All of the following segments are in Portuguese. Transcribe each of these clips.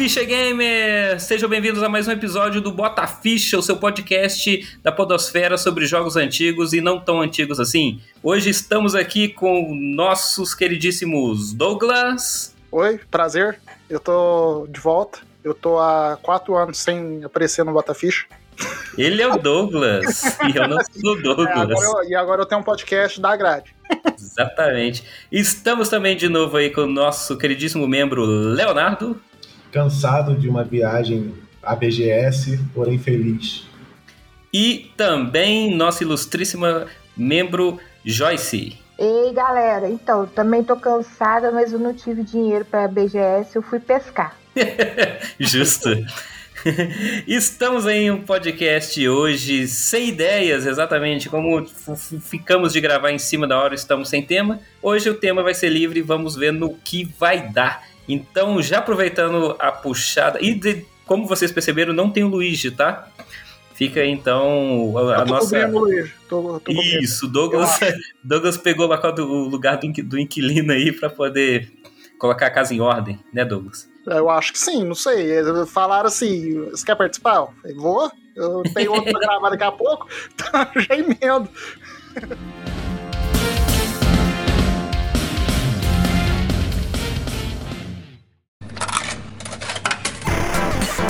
Ficha Gamer! Sejam bem-vindos a mais um episódio do Bota Ficha, o seu podcast da Podosfera sobre jogos antigos e não tão antigos assim. Hoje estamos aqui com nossos queridíssimos Douglas. Oi, prazer. Eu tô de volta. Eu tô há quatro anos sem aparecer no Bota Ficha. Ele é o Douglas e eu não sou o Douglas. É, agora eu, e agora eu tenho um podcast da grade. Exatamente. Estamos também de novo aí com o nosso queridíssimo membro Leonardo. Cansado de uma viagem à BGS, porém feliz. E também nossa ilustríssima membro Joyce. Ei, galera, então, também tô cansada, mas eu não tive dinheiro para a BGS, eu fui pescar. Justo. Estamos em um podcast hoje sem ideias, exatamente como ficamos de gravar em cima da hora, estamos sem tema. Hoje o tema vai ser livre, vamos ver no que vai dar. Então, já aproveitando a puxada, e de, como vocês perceberam, não tem o Luigi, tá? Fica então a, a nossa. Luigi. Tô, tô Isso, Douglas, Douglas pegou lá o lugar do, do inquilino aí para poder colocar a casa em ordem, né, Douglas? Eu acho que sim, não sei. Falaram assim: você quer participar? Eu vou. Eu tenho outro pra gravar daqui a pouco, então já emendo.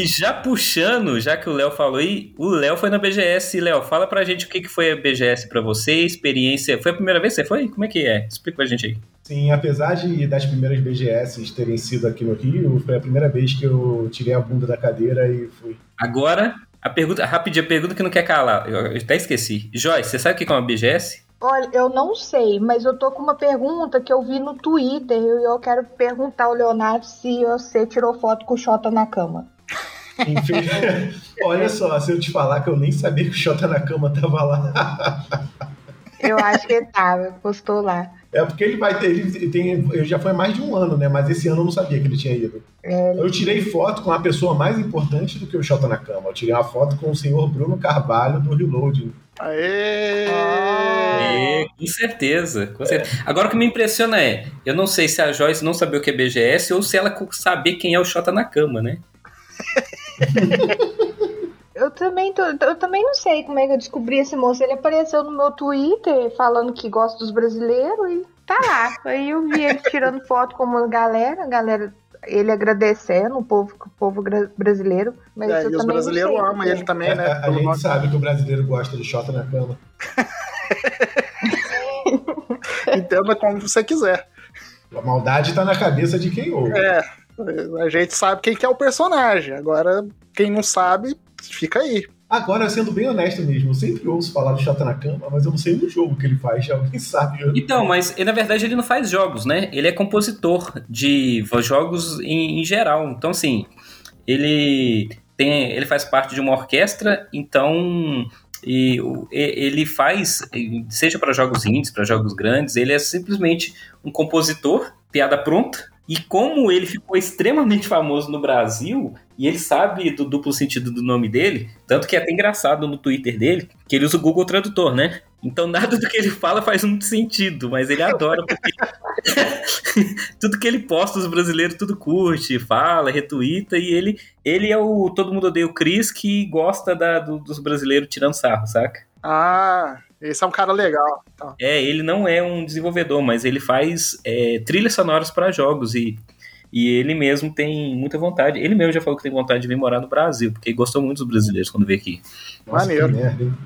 E já puxando, já que o Léo falou aí, o Léo foi na BGS. Léo, fala pra gente o que, que foi a BGS pra você, experiência. Foi a primeira vez que você foi? Como é que é? Explica pra gente aí. Sim, apesar de das primeiras BGS terem sido aqui no Rio, foi a primeira vez que eu tirei a bunda da cadeira e fui. Agora, a pergunta, rapidinho, a pergunta que não quer calar. Eu até esqueci. Joyce, você sabe o que é uma BGS? Olha, eu não sei, mas eu tô com uma pergunta que eu vi no Twitter e eu quero perguntar ao Leonardo se você tirou foto com o Xota na cama. Olha só, se eu te falar que eu nem sabia que o Xota na cama tava lá. eu acho que ele tava, postou lá. É porque ele vai ter, ele tem, eu já foi mais de um ano, né? Mas esse ano eu não sabia que ele tinha ido. É, eu tirei foto com a pessoa mais importante do que o Xota na cama. Eu tirei uma foto com o senhor Bruno Carvalho do Reloading. Aê! Aê! Com certeza, com certeza. É. Agora o que me impressiona é, eu não sei se a Joyce não sabia o que é BGS ou se ela saber quem é o Xota na cama, né? Eu também tô, eu também não sei como é que eu descobri esse moço. Ele apareceu no meu Twitter falando que gosta dos brasileiros e tá lá. Aí eu vi ele tirando foto com uma galera, a galera ele agradecendo o povo, o povo brasileiro. Mas é, e os brasileiros amam ele também, né? A, a gente sabe que o brasileiro gosta de shot na cama. Entenda como você quiser. A maldade tá na cabeça de quem ouve. É, a gente sabe quem que é o personagem. Agora, quem não sabe, fica aí. Agora, sendo bem honesto mesmo, eu sempre ouço falar do Chata na Cama, mas eu não sei no jogo que ele faz, alguém sabe. Então, mas na verdade ele não faz jogos, né? Ele é compositor de jogos em, em geral. Então, assim, ele tem, ele faz parte de uma orquestra, então e ele faz, seja para jogos indies, para jogos grandes, ele é simplesmente um compositor, piada pronta, e como ele ficou extremamente famoso no Brasil, e ele sabe do duplo sentido do nome dele, tanto que é até engraçado no Twitter dele, que ele usa o Google Tradutor, né? Então nada do que ele fala faz muito sentido, mas ele adora porque tudo que ele posta os brasileiros tudo curte, fala, retuita e ele ele é o todo mundo odeia o Chris que gosta da, do, dos brasileiros tirando sarro, saca? Ah, esse é um cara legal. Tá. É, ele não é um desenvolvedor, mas ele faz é, trilhas sonoras para jogos e, e ele mesmo tem muita vontade. Ele mesmo já falou que tem vontade de vir morar no Brasil, porque gostou muito dos brasileiros quando veio aqui. Maneiro.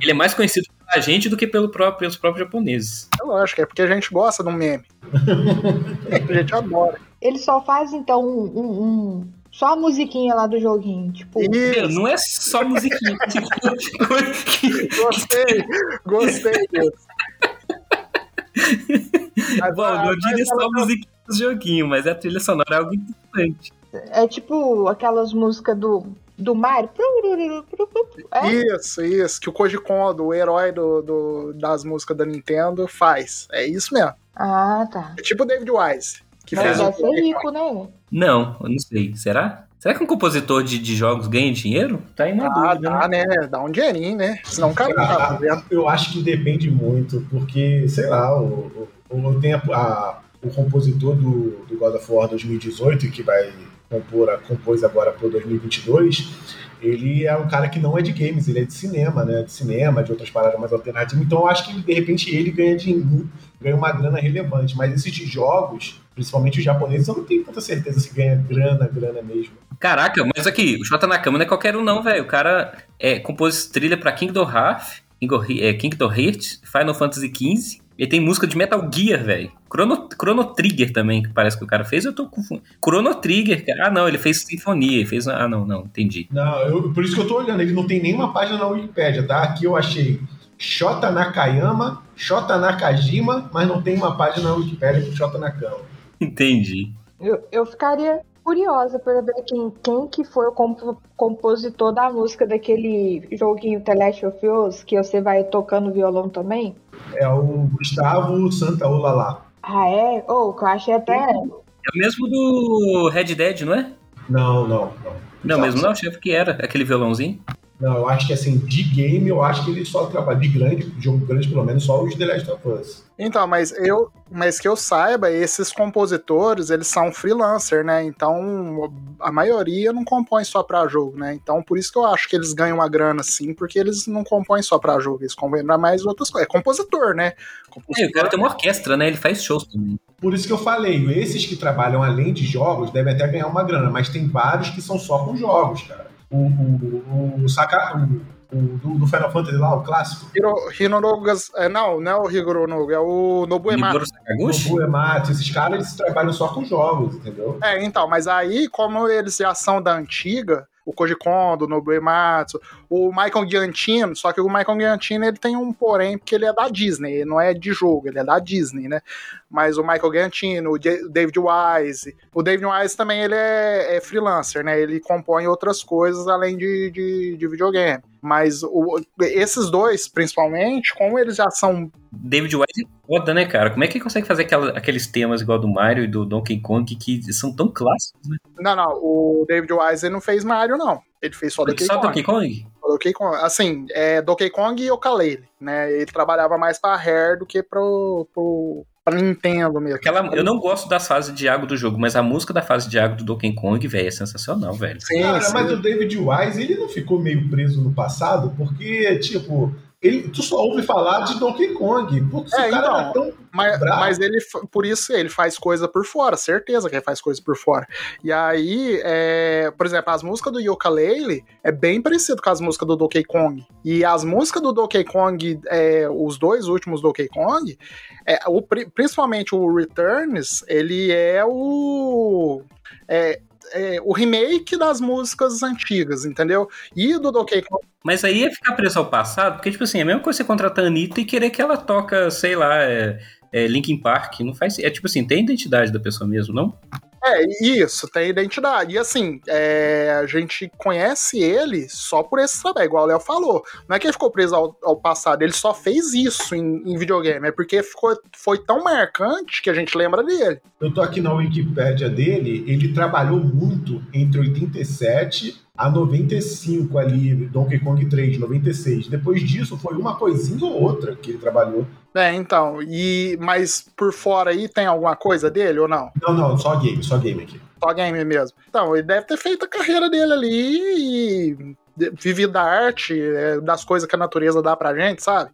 Ele é mais conhecido pela gente do que pelo próprio, pelos próprios japoneses. É lógico, é porque a gente gosta do meme. a gente adora. Ele só faz, então, um, um só a musiquinha lá do joguinho, tipo. Meu, não é só musiquinha. gostei, gostei. Mas, Bom, não diria só ela- musiquinha do joguinho, mas a trilha sonora é algo importante. É tipo aquelas músicas do, do Mario. É? Isso, isso. Que o Koji Kondo, o herói do, do- das músicas da Nintendo, faz. É isso mesmo. Ah, tá. É tipo o David Wise. Que Mas fez o ser rico, né? Não, eu não sei. Será? Será que um compositor de, de jogos ganha dinheiro? Tá aí uma Ah, dúvida, dá, né? né? Dá um dinheirinho, né? Senão o cara não tá fazendo. Eu acho que depende muito, porque, sei lá, o, o, o, tem a- a- o compositor do, do God of War 2018, que vai compor, a- compôs agora pro 2022, ele é um cara que não é de games, ele é de cinema, né? De cinema, de outras paradas mais alternativas. Então eu acho que, de repente, ele ganha dinheiro, ganha uma grana relevante. Mas esses de jogos, principalmente os japoneses, eu não tenho tanta certeza se ganha grana, grana mesmo. Caraca, mas aqui, o Shota Nakama não é qualquer um não, velho. O cara é, compôs trilha pra Kingdom Hearts, Kingdom Hearts, Final Fantasy XV. Ele tem música de Metal Gear, velho. Chrono, Chrono Trigger também, que parece que o cara fez. Eu tô confundindo. Chrono Trigger, cara. Ah, não, ele fez Sinfonia. Ele fez... Ah, não, não, entendi. Não, eu- por isso que eu tô olhando, ele não tem nenhuma página na Wikipédia, tá? Aqui eu achei Shota Nakayama, Shota Nakajima, mas não tem uma página na Wikipédia com Shota Nakama. Entendi. Eu, eu ficaria curiosa para ver quem, quem que foi o compo- compositor da música daquele joguinho The Last of Us, que você vai tocando violão também. É o Gustavo Santaolala. Ah, é? Ou que eu achei até. É o mesmo do Red Dead, não é? Não, não, não. Não, mesmo não, chefe que era. Aquele violãozinho. Não, eu acho que assim, de game, eu acho que ele só trabalha de grande, jogo grande pelo menos, só os The Last of Us. Então, mas eu, mas que eu saiba, esses compositores, eles são freelancer, né? Então, a maioria não compõe só pra jogo, né? Então, por isso que eu acho que eles ganham uma grana sim, porque eles não compõem só pra jogo, eles compõem pra mais outras coisas. É compositor, né? É, o cara tem uma orquestra, né? Ele faz shows também. Por isso que eu falei, esses que trabalham além de jogos devem até ganhar uma grana, mas tem vários que são só com jogos, cara. O, o, o, Saka, o, o do, do Final Fantasy lá, o clássico, Hiro, Hinorogas, é, não, não é o Higuro Nobu, é o Nobuematsu. Niboro Sakaguchi? o Buematsu, esses caras eles trabalham só com jogos, entendeu? É, então, mas aí, como eles já são da antiga, o Koji Kondo, o Nobuematsu, o Michael Giantino, só que o Michael Giantino ele tem um porém, porque ele é da Disney, ele não é de jogo, ele é da Disney, né? Mas o Michael Giantino, o David Wise, o David Wise também ele é, é freelancer, né? Ele compõe outras coisas além de, de, de videogame. Mas o- esses dois, principalmente, como eles já são David Wise é foda, né, cara? Como é que ele consegue fazer aquela- aqueles temas igual do Mario e do Donkey Kong que são tão clássicos, né? Não, não, o David Wise não fez Mario, não. Ele fez só Donkey Só Kong. Donkey Kong? Donkey Kong, assim, é Donkey Kong e Yooka-Laylee, né? Ele trabalhava mais pra Rare do que pro, pro pra Nintendo mesmo. Aquela, eu não gosto das fases de água do jogo, mas a música da fase de água do Donkey Kong, velho, é sensacional, velho. Sim, Cara, sim. mas o David Wise, ele não ficou meio preso no passado, porque, tipo, ele, tu só ouve falar de Donkey Kong. Putz, É, o cara então. era tão. Mas, Bravo. mas ele, por isso, ele faz coisa por fora, certeza que ele faz coisa por fora. E aí, é, por exemplo, as músicas do Yooka-Laylee é bem parecido com as músicas do Donkey Kong. E as músicas do Donkey Kong, é, os dois últimos Donkey Kong, é, o, pri- principalmente o Returns, ele é o... é- é o remake das músicas antigas, entendeu? E do Donkey Kong Mas aí é ficar preso ao passado, porque, tipo assim, é a mesma coisa você contratar a Anitta e querer que ela toca, sei lá, é, é Linkin Park. Não faz. É tipo assim, tem identidade da pessoa mesmo, não? É, isso, tem identidade. E assim, é, a gente conhece ele só por esse trabalho, igual o Léo falou. Não é que ele ficou preso ao, ao passado, ele só fez isso em, em videogame, é porque ficou, foi tão marcante que a gente lembra dele. Eu tô aqui na Wikipédia dele, ele trabalhou muito entre 87 a 95 ali, Donkey Kong 3, 96. Depois disso, foi uma coisinha ou outra que ele trabalhou. É, então, e mas por fora aí tem alguma coisa dele ou não? Não, não, só game, só game aqui. Só game mesmo. Então, ele deve ter feito a carreira dele ali e vivido da arte, é, das coisas que a natureza dá pra gente, sabe?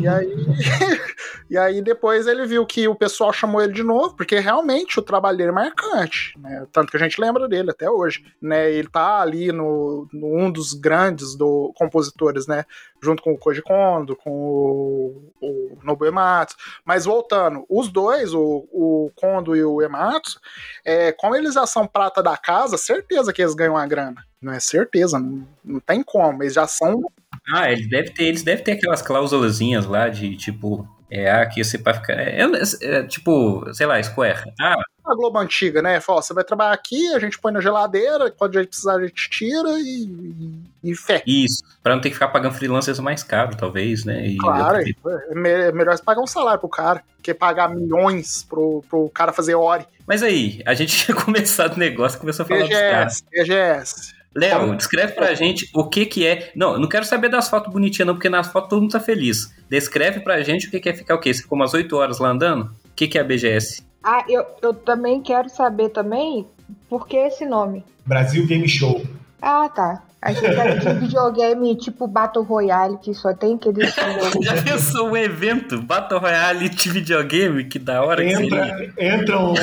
E aí, e aí depois ele viu que o pessoal chamou ele de novo, porque realmente o trabalho dele é marcante, né? Tanto que a gente lembra dele até hoje, né? Ele tá ali no, no um dos grandes do, compositores, né? Junto com o Koji Kondo, com o, o Nobu Ematsu. Mas voltando, os dois, o, o Kondo e o Ematsu, é, como eles já são prata da casa, certeza que eles ganham uma grana. Não é certeza, não, não tem como. Eles já são Ah, eles devem ter, eles devem ter aquelas cláusulazinhas lá de tipo. É, aqui você vai ficar. É, é, é, tipo, sei lá, Square. Ah, a Globo antiga, né? Fala, você vai trabalhar aqui, a gente põe na geladeira, quando a gente precisar a gente tira e, e, e fé. Isso, pra não ter que ficar pagando freelancers mais caro, talvez, né? E claro, é, é melhor você pagar um salário pro cara, que pagar milhões pro, pro cara fazer ore. Mas aí, a gente tinha começado o negócio, começou a falar BGS, dos caras. BGS. Léo, descreve pra gente o que que é. Não, não quero saber das fotos bonitinhas, não, porque nas fotos todo mundo tá feliz. Descreve pra gente o que, que é ficar o quê? Você ficou umas 8 horas lá andando? O que, que é a BGS? Ah, eu, eu também quero saber também por que esse nome. Brasil Game Show. Ah, tá. Achei que era de videogame tipo Battle Royale, que só tem aquele. Já pensou um evento Battle Royale de videogame? Que da hora Entra, que Entram,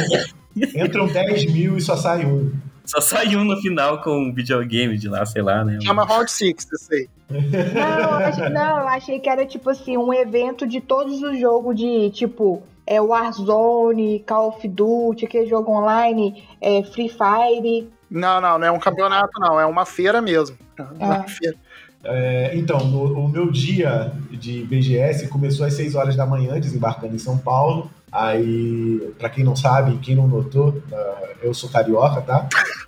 entram 10 mil e só sai um. Só sai um no final com um videogame de lá, sei lá, né? Chama Round 6, eu sei. Não, eu achei, não, eu achei que era tipo assim, um evento de todos os jogos de tipo é Warzone, Call of Duty, aquele jogo online, é Free Fire. Não, não, não é um campeonato, não, é uma feira mesmo. É uma feira. É, então, no, o meu dia de BGS começou às 6 horas da manhã, desembarcando em São Paulo. Aí, para quem não sabe, quem não notou, uh, eu sou carioca, tá?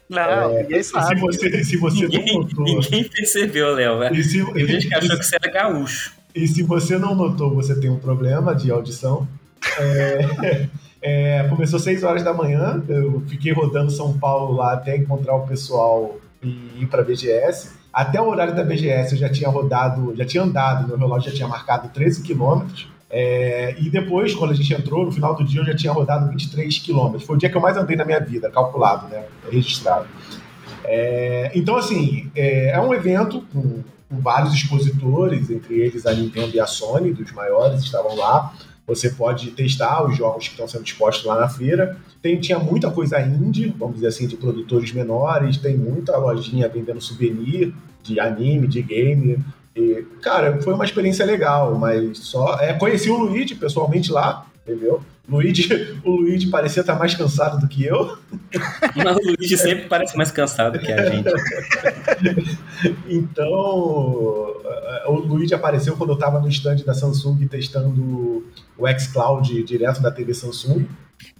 Não, é, ninguém sabe. Se você, se você ninguém, não notou. Ninguém percebeu, Léo. Tem gente que achou que você era gaúcho. E se você não notou, você tem um problema de audição. É, é, começou às 6 horas da manhã, eu fiquei rodando São Paulo lá até encontrar o pessoal e ir para a BGS. Até o horário da BGS eu já tinha rodado, já tinha andado, meu relógio já tinha marcado 13 quilômetros. É, e depois, quando a gente entrou, no final do dia eu já tinha rodado 23 quilômetros. Foi o dia que eu mais andei na minha vida, calculado, né? Registrado. É, então, assim, é, é um evento com, com, vários expositores, entre eles a Nintendo e a Sony, dos maiores, estavam lá. Você pode testar os jogos que estão sendo expostos lá na feira. Tem, tinha muita coisa indie, vamos dizer assim, de produtores menores, tem muita lojinha vendendo souvenir de anime, de game. E, cara, foi uma experiência legal, mas só. É, conheci o Luigi pessoalmente lá, entendeu? Luigi, o Luigi parecia estar mais cansado do que eu. Mas o Luigi sempre parece mais cansado que a gente. então, o Luigi apareceu quando eu estava no stand da Samsung testando o xCloud direto da TV Samsung.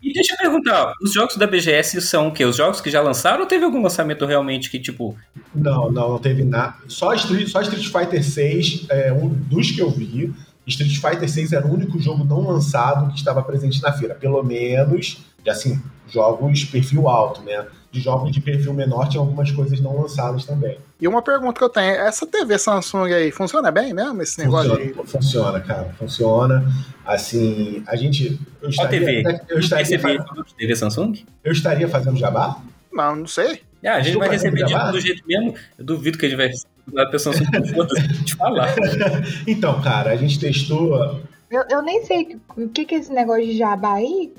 E deixa eu perguntar, os jogos da BGS são o quê? Os jogos que já lançaram ou teve algum lançamento realmente que, tipo. Não, não, não teve nada. Só Street, só Street Fighter 6, é, um dos que eu vi, Street Fighter 6 era o único jogo não lançado que estava presente na feira. Pelo menos, assim, jogos perfil alto, né? De jogos de perfil menor tinha algumas coisas não lançadas também. E uma pergunta que eu tenho, essa TV Samsung aí, funciona bem mesmo esse negócio funciona, de... Funciona, cara, funciona. Assim, a gente... Eu estaria, TV? Eu estaria fazendo... TV Samsung? Eu estaria fazendo jabá? Não, não sei. Ah, a gente Estou vai receber de todo jeito mesmo. Eu duvido que a gente vai a pessoa de falar. então, cara, a gente testou. Eu, eu nem sei o que, que é esse negócio de jabá aí.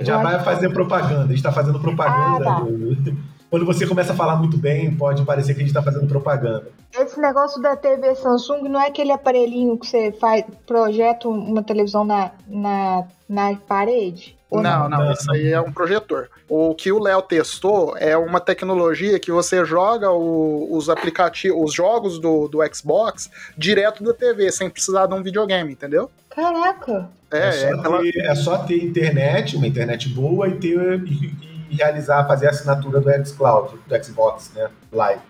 Jabá é fazer propaganda. A gente tá fazendo propaganda. Ah, tá. Quando você começa a falar muito bem, pode parecer que a gente está fazendo propaganda. Esse negócio da TV Samsung não é aquele aparelhinho que você faz, projeta uma televisão na, na, na parede? Não, não, não, isso aí é um projetor. O que o Léo testou é uma tecnologia que você joga o, os aplicativos, os jogos do, do Xbox direto da TV, sem precisar de um videogame, entendeu? Caraca! É, é, só, é, ter, é só ter internet, uma internet boa e ter e, e realizar, fazer a assinatura do xCloud, do Xbox, né? Live,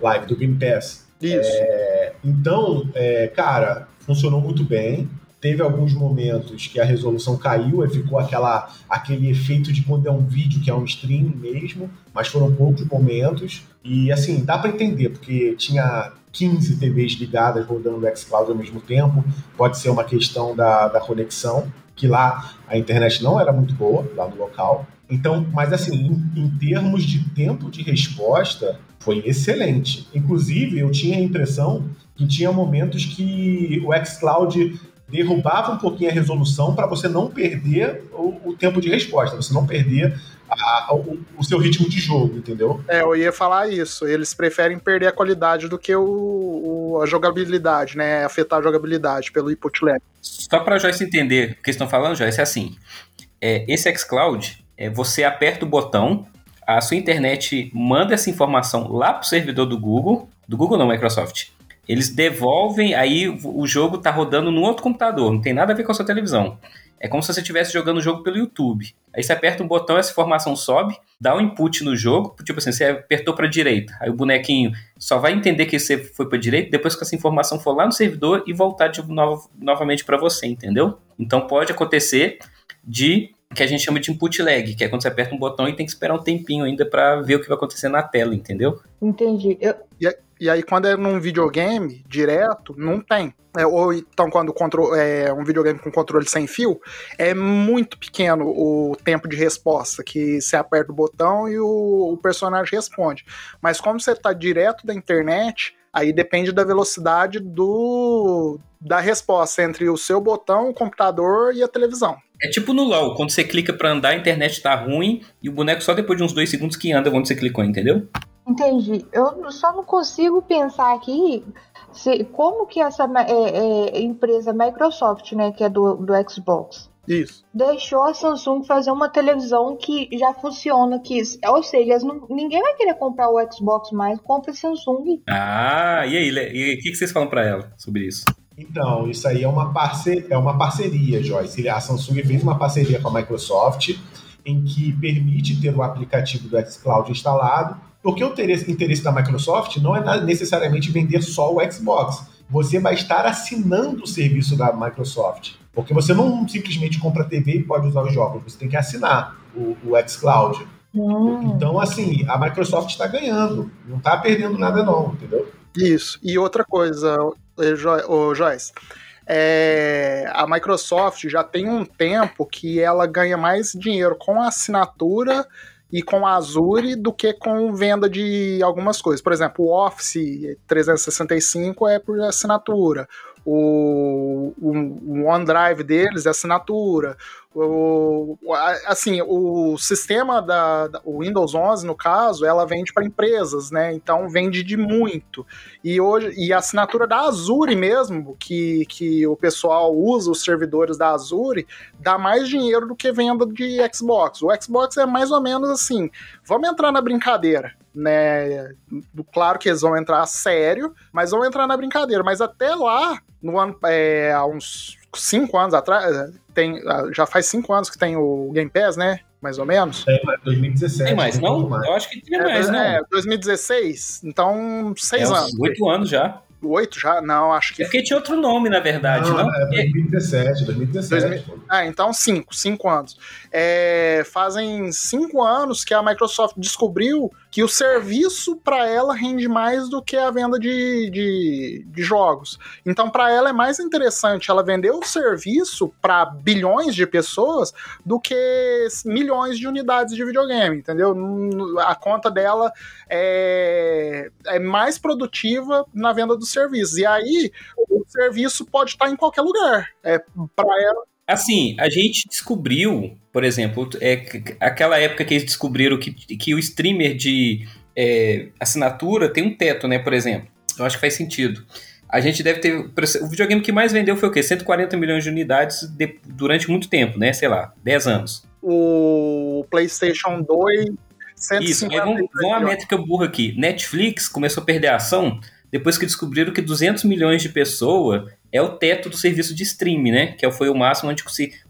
live do Game Pass. Isso. É, então, é, cara, funcionou muito bem. Teve alguns momentos que a resolução caiu, e ficou aquela, aquele efeito de quando é um vídeo que é um stream mesmo, mas foram poucos momentos. E assim, dá para entender, porque tinha 15 TVs ligadas rodando o xCloud ao mesmo tempo, pode ser uma questão da, da conexão, que lá a internet não era muito boa, lá no local. Então, mas assim, em, em termos de tempo de resposta, foi excelente. Inclusive, eu tinha a impressão que tinha momentos que o xCloud derrubava um pouquinho a resolução para você não perder o, o, tempo de resposta, você não perder a, o, o, seu ritmo de jogo, entendeu? É, eu ia falar isso. Eles preferem perder a qualidade do que o, a jogabilidade, né? Afetar a jogabilidade pelo input lag. Só para a Joyce entender o que estão falando, Joyce, é assim: é, esse xCloud, é, você aperta o botão, a sua internet manda essa informação lá para o servidor do Google, do Google não, Microsoft Eles devolvem, aí o jogo tá rodando no outro computador, não tem nada a ver com a sua televisão. É como se você estivesse jogando o jogo pelo YouTube. Aí você aperta um botão, essa informação sobe, dá um input no jogo, tipo assim, você apertou para direita, aí o bonequinho só vai entender que você foi para direita depois que essa informação for lá no servidor e voltar de novo, novamente para você, entendeu? Então pode acontecer de que a gente chama de input lag, que é quando você aperta um botão e tem que esperar um tempinho ainda para ver o que vai acontecer na tela, entendeu? Entendi. Eu... E, e, aí, quando é num videogame direto, não tem. É, ou então, quando é um videogame com controle sem fio, é muito pequeno o tempo de resposta, que você aperta o botão e o, o personagem responde. Mas como você está direto da internet, aí depende da velocidade do da resposta entre o seu botão, o computador e a televisão. É tipo no LoL, quando você clica para andar, a internet tá ruim e o boneco só depois de uns dois segundos que anda quando você clicou, entendeu? Entendi. Eu só não consigo pensar aqui se, como que essa é, é, empresa Microsoft, né, que é do, do Xbox, isso. Deixou a Samsung fazer uma televisão que já funciona, que, ou seja, não, ninguém vai querer comprar o Xbox mais, compra Samsung. Ah, e aí, o que, que vocês falam para ela sobre isso? Então, isso aí é uma, parceria, é uma parceria, Joyce. A Samsung fez uma parceria com a Microsoft em que permite ter o aplicativo do xCloud instalado, porque o interesse da Microsoft não é necessariamente vender só o Xbox. Você vai estar assinando o serviço da Microsoft. Porque você não simplesmente compra a TV e pode usar os jogos, você tem que assinar o, o xCloud. Hum. Então, assim, a Microsoft está ganhando, não está perdendo nada, não, entendeu? Isso. E outra coisa, o Joyce. É, a Microsoft já tem um tempo que ela ganha mais dinheiro com a assinatura e com a Azure do que com venda de algumas coisas. Por exemplo, o Office 365 é por assinatura. O, o, o OneDrive deles é assinatura. O, assim, o sistema da, da, o Windows 11, no caso, ela vende para empresas, né? Então vende de muito. E hoje e a assinatura da Azure mesmo, que, que o pessoal usa os servidores da Azure, dá mais dinheiro do que venda de Xbox. O Xbox é mais ou menos assim, vamos entrar na brincadeira né? Claro que eles vão entrar sério, mas vão entrar na brincadeira. Mas até lá, no ano, é, há uns cinco anos atrás, tem, já faz cinco anos que tem o Game Pass, né? Mais ou menos. Tem, mas 2017. Tem mais, não? Mais. Eu acho que tinha é, mais, não. É, 2016, então seis é, anos. Oito anos já. Oito já? Não, acho que. É porque tinha outro nome, na verdade, não? não? É 2017, 2017. Ah, então cinco, cinco anos. É, fazem cinco anos que a Microsoft descobriu que o serviço para ela rende mais do que a venda de, de, de jogos. Então, para ela é mais interessante ela vender o serviço para bilhões de pessoas do que milhões de unidades de videogame, entendeu? A conta dela é, é mais produtiva na venda dos serviços. E aí, o serviço pode estar em qualquer lugar. É, para ela Assim, a gente descobriu, por exemplo, é, aquela época que eles descobriram que, que o streamer de é, assinatura tem um teto, né, por exemplo. Eu acho que faz sentido. A gente deve ter. O videogame que mais vendeu foi o quê? 140 milhões de unidades de, durante muito tempo, né? Sei lá, 10 anos. O PlayStation 2. Isso, aí vamos, vamos a métrica burra aqui. Netflix começou a perder a ação depois que descobriram que 200 milhões de pessoas é o teto do serviço de streaming, né? Que foi o máximo onde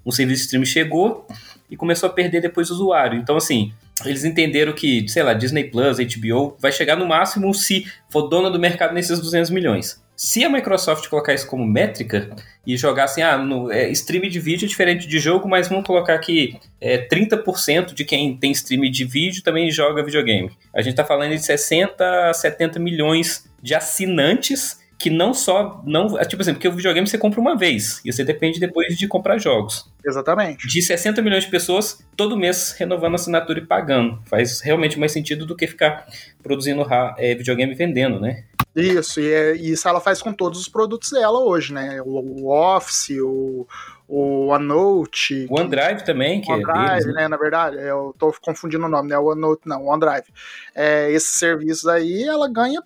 o serviço de streaming chegou e começou a perder depois o usuário. Então, assim, eles entenderam que, sei lá, Disney Plus, HBO, vai chegar no máximo se for dona do mercado nesses 200 milhões. Se a Microsoft colocar isso como métrica e jogar assim, ah, no, é, stream de vídeo é diferente de jogo, mas vamos colocar que é, 30% de quem tem stream de vídeo também joga videogame. A gente está falando de 60 a 70 milhões de assinantes que não só. não é, Tipo assim, porque o videogame você compra uma vez e você depende depois de comprar jogos. Exatamente. De 60 milhões de pessoas todo mês renovando a assinatura e pagando. Faz realmente mais sentido do que ficar produzindo é, videogame e vendendo, né? Isso, e, é, isso ela faz com todos os produtos dela hoje, né? O, o Office, o, o OneNote. O OneDrive também, que OneDrive, é deles, né? né? Na verdade, eu tô confundindo o nome, né? O OneNote, não, o OneDrive. É, esses serviços aí, ela ganha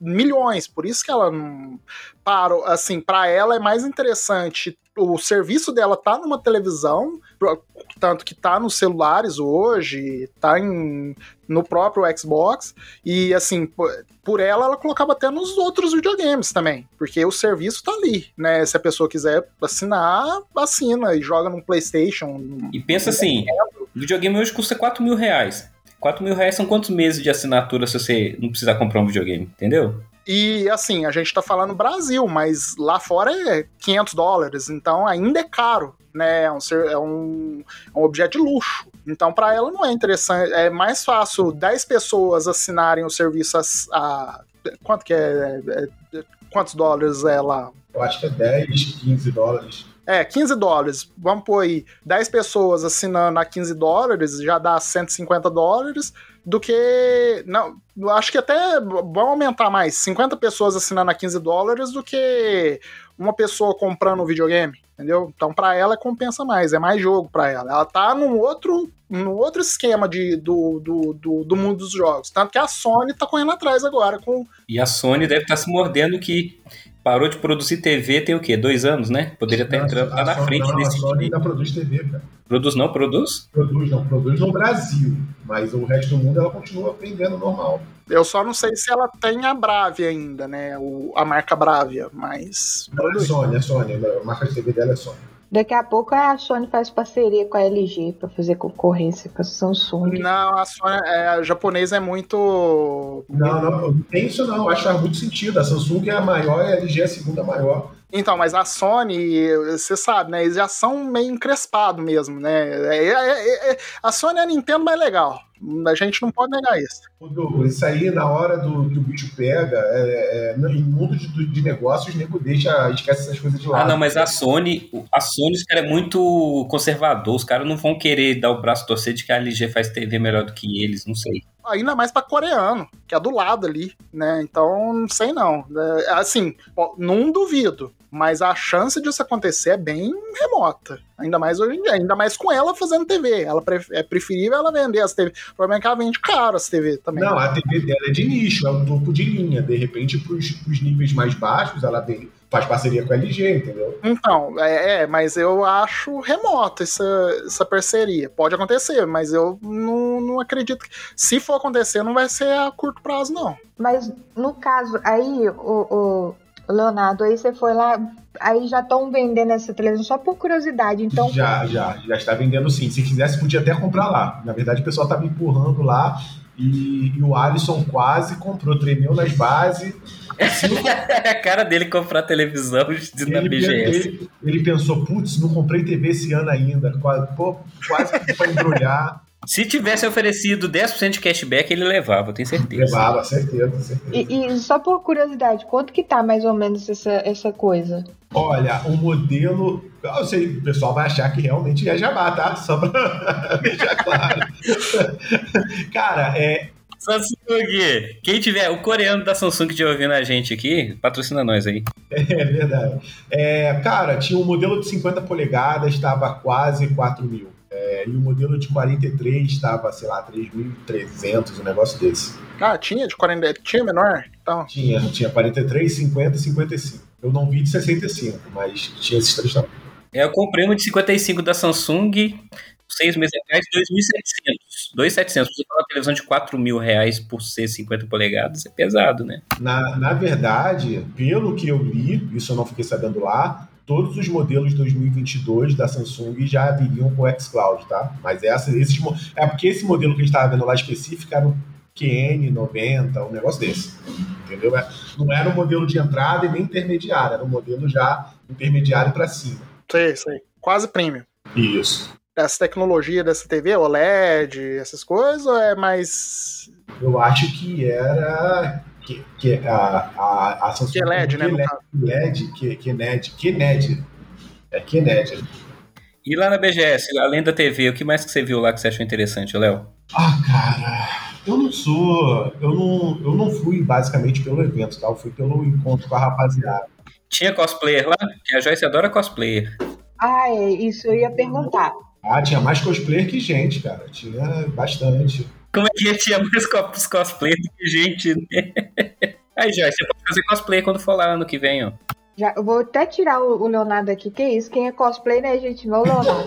milhões, por isso que ela não parou, assim, para ela é mais interessante o serviço dela tá numa televisão, tanto que tá nos celulares hoje, tá em, no próprio Xbox, e assim, por ela, ela colocava até nos outros videogames também, porque o serviço tá ali, né? Se a pessoa quiser assinar, assina e joga no PlayStation. E pensa assim: o videogame hoje custa 4 mil reais. 4 mil reais são quantos meses de assinatura se você não precisar comprar um videogame, entendeu? E assim, a gente tá falando Brasil, mas lá fora é 500 dólares, então ainda é caro, né? É um, é um, é um objeto de luxo. Então, para ela não é interessante. É mais fácil 10 pessoas assinarem o serviço a. a quanto que é, é, é, Quantos dólares é lá? Eu acho que é 10, 15 dólares. É, 15 dólares. Vamos pôr aí 10 pessoas assinando a 15 dólares, já dá 150 dólares, do que. Não, acho que até vão aumentar mais. 50 pessoas assinando a 15 dólares do que uma pessoa comprando um videogame, entendeu? Então, para ela compensa mais, é mais jogo para ela. Ela tá num outro, num outro esquema de, do, do, do, do, mundo dos jogos. Tanto que a Sony tá correndo atrás agora com. E a Sony deve estar tá se mordendo que parou de produzir TV tem o quê? Dois anos, né? Poderia estar entrando lá na frente não, desse. A Sony ainda produz TV, cara. Produz não? Produz? Produz não, produz no Brasil. Mas o resto do mundo ela continua vendendo normal. Eu só não sei se ela tem a Bravia ainda, né? O, a marca Bravia, mas. Não, é Sony, é Sony. A marca de TV dela é Sony. Daqui a pouco a Sony faz parceria com a LG para fazer concorrência com a Samsung. Não, a Sony, é, a japonesa é muito. Não, não, não tem isso não. Acho que faz muito sentido. A Samsung é a maior e a LG é a segunda maior. Então, mas a Sony, você sabe, né? Eles já são meio encrespados mesmo, né? É, é, é, a Sony é a Nintendo mais legal. A gente não pode negar isso. Isso aí, na hora do que o bicho pega, é, é, em mundo de, de negócios, o nego deixa, esquece essas coisas de lado. Ah, não, mas a Sony, a Sony, os caras é muito conservador. Os caras não vão querer dar o braço torcer de que a LG faz TV melhor do que eles, não sei ainda mais para coreano, que é do lado ali, né? Então, não sei não. É, assim, não duvido, mas a chance disso acontecer é bem remota. Ainda mais hoje em dia, ainda mais com ela fazendo TV. Ela é preferível ela vender as TV. O problema é que ela vende caro as TV também. Não, a TV dela é de nicho, é o topo de linha. De repente, para os níveis mais baixos, ela vem faz parceria com a LG, entendeu? Então, é, é, mas eu acho remoto essa, essa parceria. Pode acontecer, mas eu não, não acredito. Que, se for acontecer, não vai ser a curto prazo, não. Mas no caso, aí, o, o Leonardo, aí você foi lá, aí já estão vendendo essa televisão só por curiosidade, então... Já, já, já está vendendo sim. Se quisesse, podia até comprar lá. Na verdade, o pessoal estava empurrando lá e, e, o Alisson quase comprou, tremeu nas bases. A cara dele comprar televisão de na BGS. Ele, ele pensou, putz, não comprei TV esse ano ainda. Quase, pô, quase para embrulhar. Se tivesse oferecido 10% de cashback, ele levava, tenho certeza. Levava, certeza, certeza. E, e, só por curiosidade, quanto que tá mais ou menos essa, essa coisa? Olha, o modelo. Eu sei, o pessoal vai achar que realmente é jabá, tá? Só pra deixar claro. Cara, é, Samsung. Quem tiver, o coreano da Samsung que estiver ouvindo a gente aqui, patrocina nós aí. É verdade. É, cara, tinha um modelo de 50 polegadas, estava quase 4 mil. É, e o modelo de 43 estava, sei lá, 3.300, um negócio desse. Ah, tinha de 40, tinha menor? Então. Tinha, tinha 43, 50 e 55. Eu não vi de 65, mas tinha esses três tamanhos. É, eu comprei uma de 55 da Samsung, seis meses atrás, 2.700. 2.700. Você uma televisão de 4 mil reais por ser 50 polegadas, é pesado, né? Na, na verdade, pelo que eu li, isso eu não fiquei sabendo lá, todos os modelos 2022 da Samsung já viriam com o xCloud, tá? Mas essa, esses, é porque esse modelo que a gente estava vendo lá específico era o QN90, um negócio desse. Entendeu? É, não era um modelo de entrada e nem intermediário, era um modelo já intermediário para cima. Sei, sei. Quase premium. Isso. Essa tecnologia dessa TV, OLED, essas coisas, ou é mais. Eu acho que era que, que a, a, a Samsung que é LED, né? LED, que, que NED, que NED. É que NED. E lá na BGS, além da TV, o que mais que você viu lá que você achou interessante, Léo? Ah, cara, eu não sou. Eu não, eu não fui basicamente pelo evento, tá? Eu fui pelo encontro com a rapaziada. Tinha cosplayer lá? A Joyce adora cosplayer. Ah, é, isso eu ia perguntar. Ah, tinha mais cosplayer que gente, cara. Tinha bastante. Como é que tinha mais cosplay do que gente, né? Aí, Joyce, você pode fazer cosplay quando for lá ano que vem, ó. Já, eu vou até tirar o, o Leonardo aqui, que isso? Quem é cosplay, né, gente? Não, Leonardo.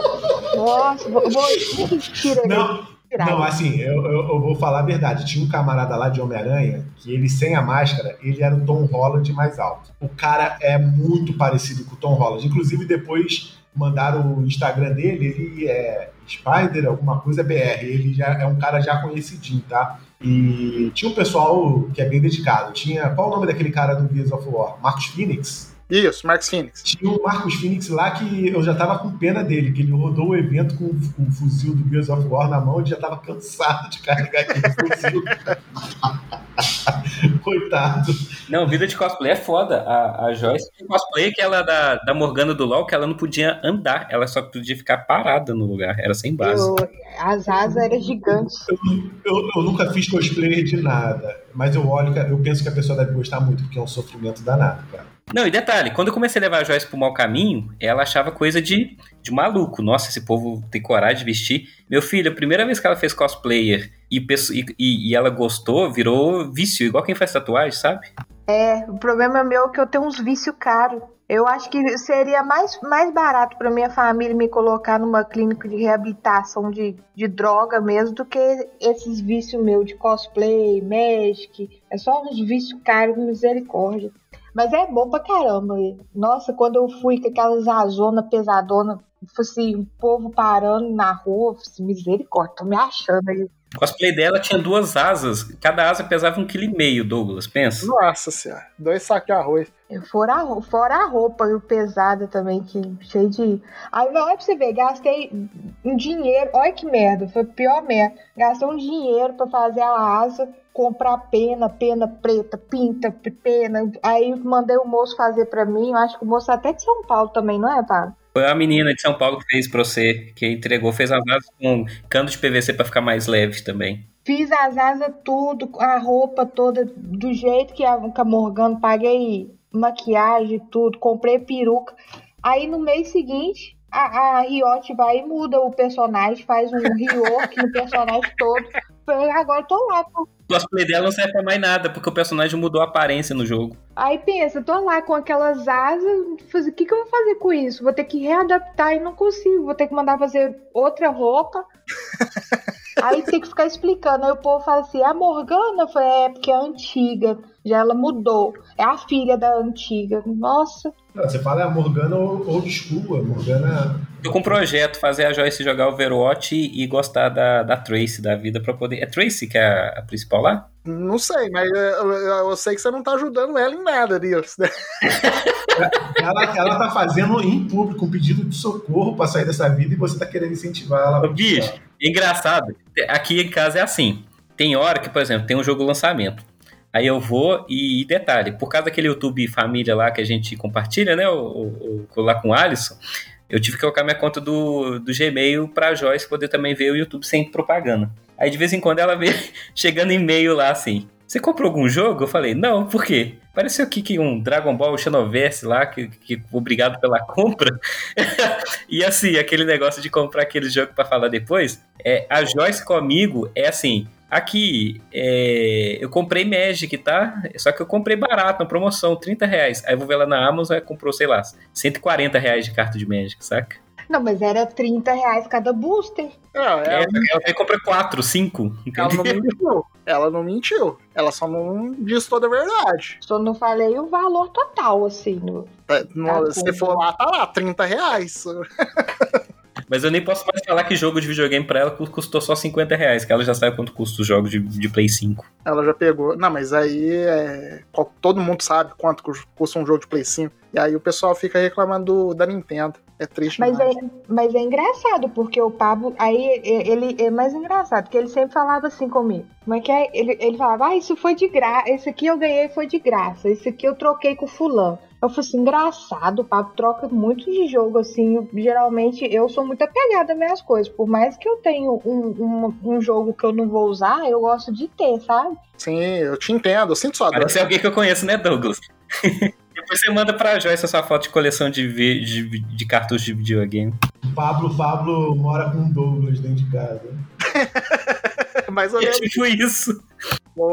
Nossa, vou, vou tira Não, não, assim, eu, eu, eu, vou falar a verdade. Tinha um camarada lá de Homem-Aranha que ele, sem a máscara, ele era o Tom Holland mais alto. O cara é muito parecido com o Tom Holland. Inclusive, depois mandaram o Instagram dele, ele é Spider, alguma coisa BR. Ele já é um cara já conhecidinho, tá? E tinha um pessoal que é bem dedicado. Tinha. Qual o nome daquele cara do Gears of War? Marcos Phoenix? Isso, Marcos Phoenix. Tinha um Marcos Phoenix lá que eu já tava com pena dele, que ele rodou o evento com, com o fuzil do Gears of War na mão e já tava cansado de carregar aquele fuzil. Coitado. Não, vida de cosplay é foda. A, a Joyce tinha cosplay que ela da, da Morgana do LoL, que ela não podia andar, ela só podia ficar parada no lugar, era sem base. Eu, as asas eram gigantes. Eu, eu, eu, nunca fiz cosplay de nada, mas eu olho, eu penso que a pessoa deve gostar muito, porque é um sofrimento danado, cara. Não, e detalhe, quando eu comecei a levar a Joyce pro mau caminho, ela achava coisa de, de maluco. Nossa, esse povo tem coragem de vestir. Meu filho, a primeira vez que ela fez cosplayer e, e, e ela gostou, virou vício, igual quem faz tatuagem, sabe? É, o problema meu é que eu tenho uns vícios caros. Eu acho que seria mais, mais barato para minha família me colocar numa clínica de reabilitação de, de droga mesmo do que esses vícios meus de cosplay, magic. É só uns vícios caros, misericórdia. Mas é bom pra caramba. Nossa, quando eu fui com aquelas azonas pesadonas, assim, o povo parando na rua, assim, misericórdia, tô me achando aí. O cosplay dela tinha duas asas, cada asa pesava um quilo e meio, Douglas, pensa. Nossa senhora, dois sacos de arroz. Fora a, fora a roupa e o pesada também, que cheio de. Aí olha pra você ver, gastei um dinheiro, olha que merda, foi pior merda. Gastei um dinheiro para fazer a asa, comprar pena, pena preta, pinta, pena. Aí mandei o moço fazer para mim, eu acho que o moço é até de São Paulo também, não é, Paulo? Foi a menina de São Paulo que fez pra você, que entregou, fez as asas com cano de PVC para ficar mais leve também. Fiz as asas tudo, a roupa toda do jeito que a, que a Morgana paguei maquiagem, tudo, comprei peruca. Aí no mês seguinte, a, a Riot vai e muda o personagem, faz um rework no personagem todo. Agora tô lá. O cosplay dela não serve pra mais nada, porque o personagem mudou a aparência no jogo. Aí pensa, tô lá com aquelas asas, o que, que eu vou fazer com isso? Vou ter que readaptar e não consigo, vou ter que mandar fazer outra roupa. Aí tem que ficar explicando. Aí o povo fala assim: a Morgana foi é porque é antiga, já ela mudou. É a filha da antiga. Nossa. Não, você fala a Morgana old school, a Morgana. Tô com um projeto, fazer a Joyce jogar Overwatch e, e gostar da, da Tracy da vida pra poder. É Tracy que é a, a principal lá? Não sei, mas eu, eu, eu, sei que você não tá ajudando ela em nada disso, né? ela, ela tá fazendo em público um pedido de socorro pra sair dessa vida e você tá querendo incentivar ela. Bicho, engraçado. Aqui em casa é assim. Tem hora que, por exemplo, tem um jogo lançamento. Aí eu vou e, detalhe, por causa daquele YouTube família lá que a gente compartilha, né? O, o, lá com o Alisson, eu tive que colocar minha conta do, do Gmail pra Joyce poder também ver o YouTube sem propaganda. Aí de vez em quando ela vê chegando e-mail lá assim. Você comprou algum jogo? Eu falei, não, por quê? Pareceu aqui que um Dragon Ball Xenoverse lá, que, que obrigado pela compra. e assim, aquele negócio de comprar aquele jogo para falar depois. É, a Joyce comigo é assim, Aqui, é, eu comprei Magic, tá? Só que eu comprei barato, na promoção, 30 reais. Aí eu vou ver lá na Amazon e comprou, sei lá, 140 reais de carta de Magic, saca? Não, mas era 30 reais cada booster. É, ela, é, ela compra 4, 5. Ela não mentiu. Ela não mentiu. Ela só não disse toda a verdade. Só não falei o valor total, assim. No... É, no, se for lá, tá lá, 30 reais. Mas eu nem posso mais falar que jogo de videogame pra ela custou só 50 reais, que ela já sabe quanto custa os jogos de, de Play 5. Ela já pegou. Não, mas aí é... todo mundo sabe quanto custa um jogo de Play 5. E aí o pessoal fica reclamando da Nintendo. É triste mas é, mas é engraçado, porque o Pablo, aí ele é mais engraçado, porque ele sempre falava assim comigo. Como é que é? Ele, ele falava, ah, isso foi de graça, esse aqui eu ganhei foi de graça, esse aqui eu troquei com fulano. Eu falei assim, engraçado, o Pablo troca muito de jogo, assim, geralmente eu sou muito apegada às minhas coisas, por mais que eu tenha um, um, um, jogo que eu não vou usar, eu gosto de ter, sabe? Sim, eu te entendo, eu sinto sua dor. Parece alguém que eu conheço, né, Douglas? Depois você manda pra Joyce essa foto de coleção de, de, de cartuchos de videogame. Pablo, Pablo mora com Douglas dentro de casa. Mais ou menos. É tipo isso. O,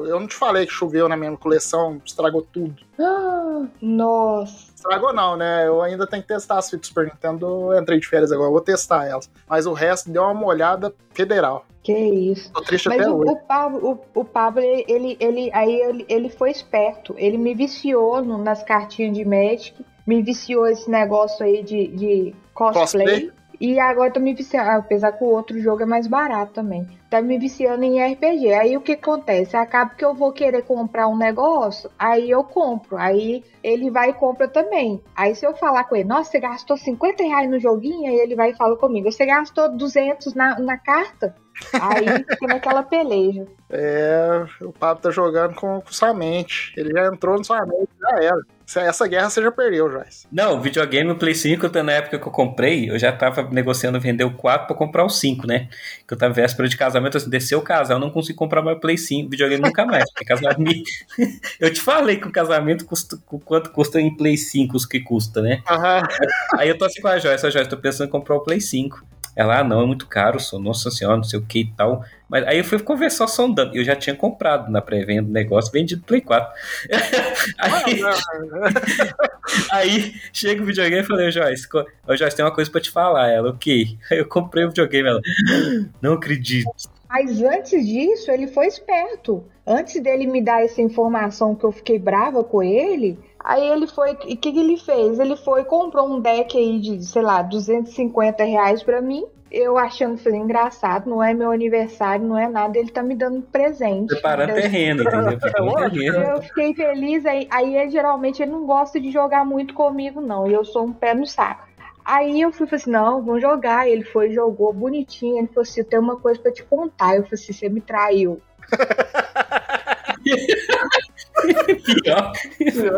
o, eu não te falei que choveu na minha coleção, estragou tudo. Ah, nossa. Estragou não, né? Eu ainda tenho que testar as fitas Super Nintendo. Eu entrei de férias agora, vou testar elas. Mas o resto deu uma molhada federal. Que isso. Tô triste Mas até o, hoje. o Pablo, o, o Pablo, ele, ele, ele- aí ele, ele foi esperto. Ele me viciou no- nas cartinhas de Magic, me viciou esse negócio aí de, de cosplay. Cosplay? E agora tô me viciando, apesar que o outro jogo é mais barato também. Tá me viciando em RPG. Aí o que acontece? Acaba que eu vou querer comprar um negócio, aí eu compro. Aí ele vai e compra também. Aí se eu falar com ele, nossa, você gastou 50 reais no joguinho, aí ele vai e fala comigo, você gastou 200 na, na carta? Aí fica naquela peleja. É, o Pablo tá jogando com, com sua mente. Ele já entrou na sua mente, já era. Essa- Essa guerra você já perdeu, Joyce. Não, o videogame o Play 5, até na época que eu comprei, eu já tava negociando vender o 4 pra comprar o 5, né? Que eu tava véspera de casamento, assim, desceu o casal, eu não consigo comprar mais Play 5, videogame nunca mais. Porque casamento. eu te falei que o casamento custa quanto custa em Play 5, os que custa, né? Aham. Aí eu tô assim com a Joyce, a Joyce, tô pensando em comprar o Play 5. Ela, ah, não, é muito caro, só, nossa senhora, não sei o que e tal. Mas aí eu fui conversar sondando. Eu já tinha comprado na pré-venda o negócio, vendido Play 4. aí, aí chega o videogame e falei, Joyce, co- ô Joyce, tem uma coisa pra te falar. Ela, o quê? Aí eu comprei o videogame, ela, não acredito. Mas antes disso, ele foi esperto. Antes dele me dar essa informação que eu fiquei brava com ele, aí ele foi. O que, que ele fez? Ele foi e comprou um deck aí de, sei lá, 250 reais pra mim. Eu achando que foi engraçado, não é meu aniversário, não é nada, ele tá me dando presente. Preparando Das- terreno, entendeu? Preparando terreno. Eu fiquei feliz, aí, aí ele, geralmente ele não gosta de jogar muito comigo, não. E eu sou um pé no saco. Aí eu fui falei assim, não, vamos jogar. Ele foi, jogou bonitinho. Ele falou assim, eu tenho uma coisa pra te contar. Eu falei assim, você me traiu. Pior.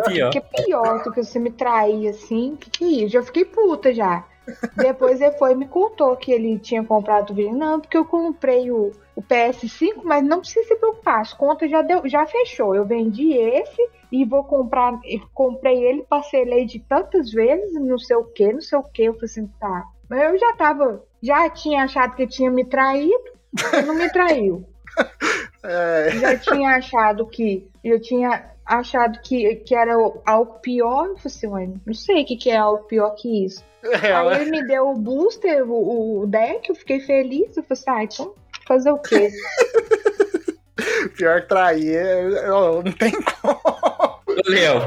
Pior. Que pior do que você me trair assim. Que que é isso? Já fiquei puta já. Depois ele foi e me contou que ele tinha comprado o vídeo. Não, porque eu comprei o, o PS5, mas não precisa se preocupar. As contas já, deu, já fechou. Eu vendi esse e vou comprar. e Comprei ele, parcelei de tantas vezes, não sei o que, não sei o que. Eu falei assim, tá. Mas eu já tava. Já tinha achado que tinha me traído, não me traiu. É, já tinha achado que. Eu tinha achado que, que era algo pior. Eu falei assim, "Ué, não sei o que, que é algo pior que isso. é, Aí ele me deu o booster, o, o deck, eu fiquei feliz. Eu falei assim, ah, então fazer o quê? pior que trair, é- não tem como. Ô, Léo,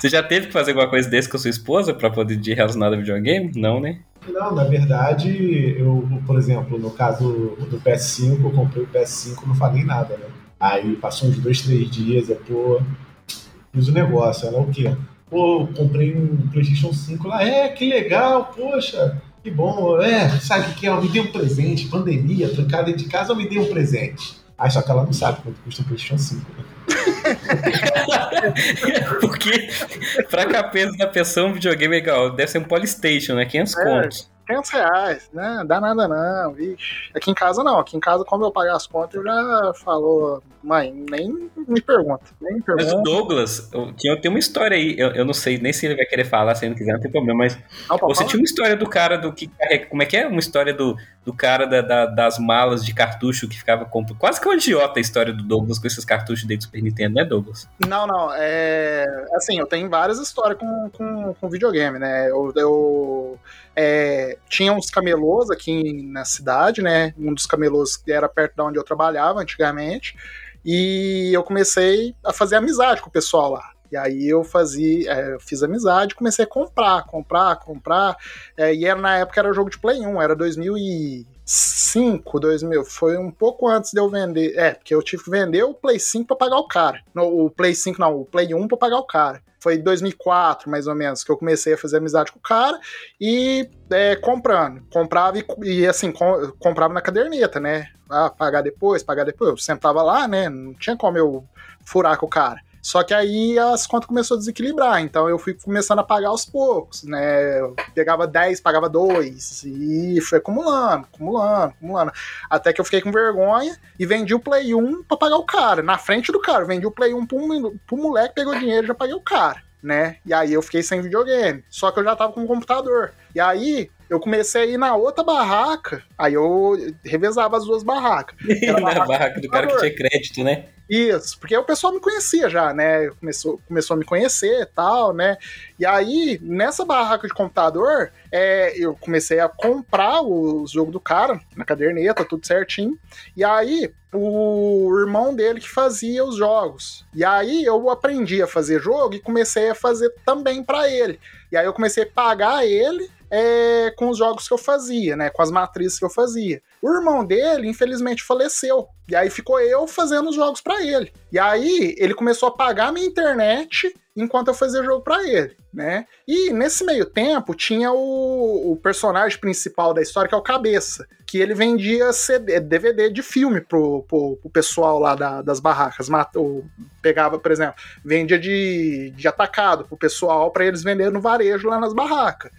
você já teve que fazer alguma coisa desse com a sua esposa pra poder de relacionado a videogame? Não, né? Não, na verdade, eu, por exemplo, no caso do PS5, eu comprei o PS5 não falei nada, né? Aí passou uns dois, três dias, eu, pô, fiz o negócio. Ela, o quê? Pô, comprei um PlayStation 5 lá, é, que legal, poxa, que bom, é, sabe o que é? Eu me dei um presente, pandemia, trancada de casa, eu me dei um presente. Aí só que ela não sabe quanto custa um PlayStation 5, né? Porque pra cabeça da pessoa, um videogame é igual. Deve ser um Polystation, né? 500 É. contos. 500 reais, né? Dá nada não, vixe. Aqui em casa não. Aqui em casa, quando eu pagar as contas, eu já falou, mãe, nem me pergunta. Nem me Mas o pergunta. Douglas, eu, tinha, tenho uma história aí, eu, eu não sei nem se ele vai querer falar, se ele não quiser, não tem problema, mas Não, você falar. tinha uma história do cara do que. Como é que é? Uma história do, do cara da- da- das malas de cartucho que ficava com. Quase que um idiota a história do Douglas com esses cartuchos dele do Super Nintendo, né, Douglas? Não, não. É. Assim, eu tenho várias histórias com, com, com videogame, né? Eu, eu é, tinha uns camelôs aqui na cidade, né? Um dos camelôs que era perto de onde eu trabalhava antigamente. E eu comecei a fazer amizade com o pessoal lá. E aí eu fazia, é, fiz amizade, comecei a comprar, comprar, comprar. É, e era, na época era jogo de Play 1, era 2005, 2000. Foi um pouco antes de eu vender. É, porque eu tive que vender o Play 5 pra pagar o cara. Não, o Play 5 não, o Play 1 pra pagar o cara. Foi em 2004, mais ou menos, que eu comecei a fazer amizade com o cara e é, comprando. Comprava e, e, assim, com- comprava na caderneta, né? Ah, pagar depois, pagar depois. Eu sentava lá, né? Não tinha como eu furar com o cara. Só que aí as contas começaram a desequilibrar, então eu fui começando a pagar aos poucos, né? Eu pegava 10, pagava 2, e foi acumulando, acumulando, acumulando. Até que eu fiquei com vergonha e vendi o Play 1 pra pagar o cara, na frente do cara. Vendi o Play 1 pro, pro moleque, pegou dinheiro e já paguei o cara, né? E aí eu fiquei sem videogame. Só que eu já tava com um computador. E aí eu comecei a ir na outra barraca, aí eu revezava as duas barracas. Era na barraca do cara que tinha crédito, né? Isso, porque o pessoal me conhecia já, né? Começou, começou a me conhecer e tal, né? E aí, nessa barraca de computador, é, eu comecei a comprar o jogo do cara, na caderneta, tudo certinho. E aí, o irmão dele que fazia os jogos. E aí, eu aprendi a fazer jogo e comecei a fazer também para ele. E aí, eu comecei a pagar ele é, com os jogos que eu fazia, né? Com as matrizes que eu fazia. O irmão dele, infelizmente, faleceu. E aí ficou eu fazendo os jogos para ele. E aí ele começou a pagar minha internet enquanto eu fazia jogo para ele, né? E nesse meio tempo tinha o, o, personagem principal da história, que é o Cabeça, que ele vendia CD, DVD de filme pro, pro, pro pessoal lá da, das barracas. Matou, pegava, por exemplo, vendia de, de atacado pro pessoal para eles venderem no varejo lá nas barracas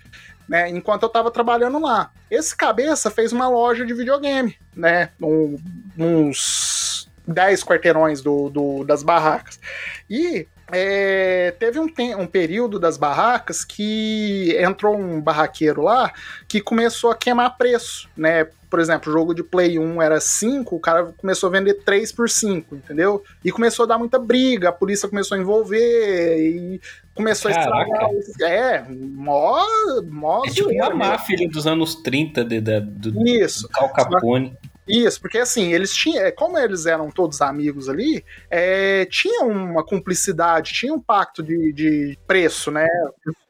né? Enquanto eu estava trabalhando lá. Esse cabeça fez uma loja de videogame, né? Um, uns 10 quarteirões do, do, das barracas. E é, teve um, um período das barracas que entrou um barraqueiro lá que começou a queimar preço, né? Por exemplo, o jogo de Play 1 era 5, o cara começou a vender 3 por 5, entendeu? E começou a dar muita briga, a polícia começou a envolver e começou Caraca. a estragar. É, mó. mó é tipo uma máfia dos anos 30 de, de, do, Isso. do Cal Capone. Isso, porque assim, eles tinham, é, como eles eram todos amigos ali, é, tinha uma cumplicidade, tinha um pacto de, de preço, né?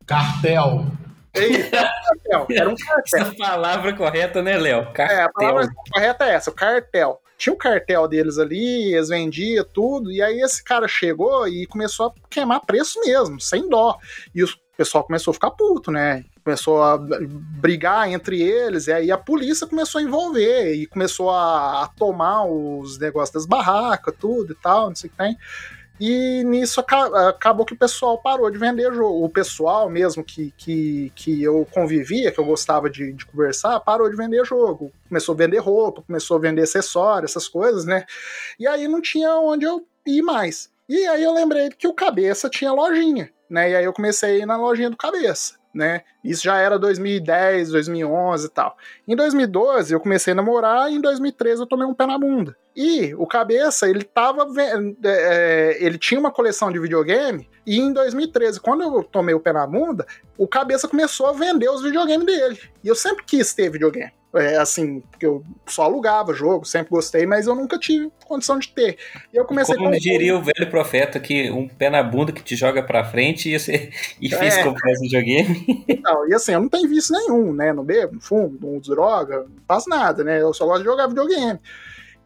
Cartel. Ei, cartel. Era um cartel. Essa palavra correta, né, Léo? Cartel. É, a palavra correta é essa, o cartel. Tinha o cartel deles ali, eles vendiam tudo, e aí esse cara chegou e começou a queimar preço mesmo, sem dó. E o pessoal começou a ficar puto, né? Começou a brigar entre eles, e aí a polícia começou a envolver e começou a, a tomar os negócios das barracas, tudo e tal, não sei o que tem. E nisso acabou que o pessoal parou de vender jogo. O pessoal mesmo que, que, que eu convivia, que eu gostava de, de conversar, parou de vender jogo. Começou a vender roupa, começou a vender acessórios, essas coisas, né? E aí não tinha onde eu ir mais. E aí eu lembrei que o Cabeça tinha lojinha, né? E aí eu comecei a ir na lojinha do Cabeça né? Isso já era 2010, 2011 e tal. Em 2012 eu comecei a namorar e em 2013 eu tomei um pé na bunda. E o cabeça, ele tava é, ele tinha uma coleção de videogame e em 2013, quando eu tomei o pé na bunda, o cabeça começou a vender os videogames dele. E eu sempre quis ter videogame. É, assim, porque eu só alugava jogo, sempre gostei, mas eu nunca tive condição de ter. E eu comecei Como diria o velho profeta que um pé na bunda que te joga pra frente e, você, e é. fez comprar esse videogame. Então, e assim, eu não tenho vício nenhum, né? Não bebo, não fumo, não uso droga, não faço nada, né? Eu só gosto de jogar videogame.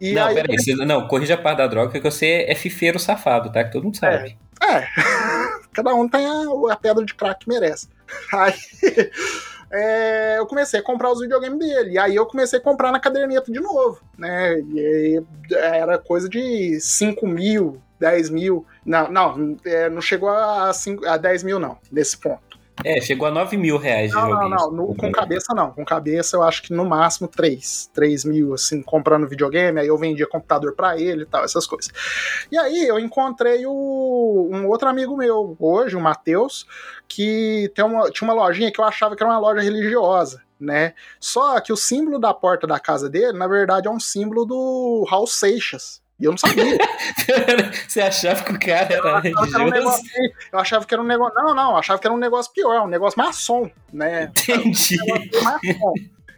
E não, aí, peraí, você, não, corrija a parte da droga, porque você é fifeiro safado, tá? Que todo mundo sabe. É, é. cada um tem a, a pedra de crack que merece. Aí é, eu comecei a comprar os videogames dele. E aí eu comecei a comprar na caderneta de novo, né? E era coisa de 5 mil, 10 mil. Não, não, é, não chegou a, 5, a 10 mil, não, nesse ponto. É, chegou a 9 mil reais de Não, não, não. No, com cabeça não. Com cabeça eu acho que no máximo 3. 3 mil, assim, comprando videogame. Aí eu vendia computador para ele e tal, essas coisas. E aí eu encontrei o, um outro amigo meu hoje, o Matheus, que tem uma, tinha uma lojinha que eu achava que era uma loja religiosa. Né? Só que o símbolo da porta da casa dele, na verdade, é um símbolo do Raul Seixas. E eu não sabia. Você achava que o cara era religioso? Um negócio, eu achava que era um negócio. Não, não, eu achava que era um negócio pior, um negócio maçom, né? Entendi. Um maçom.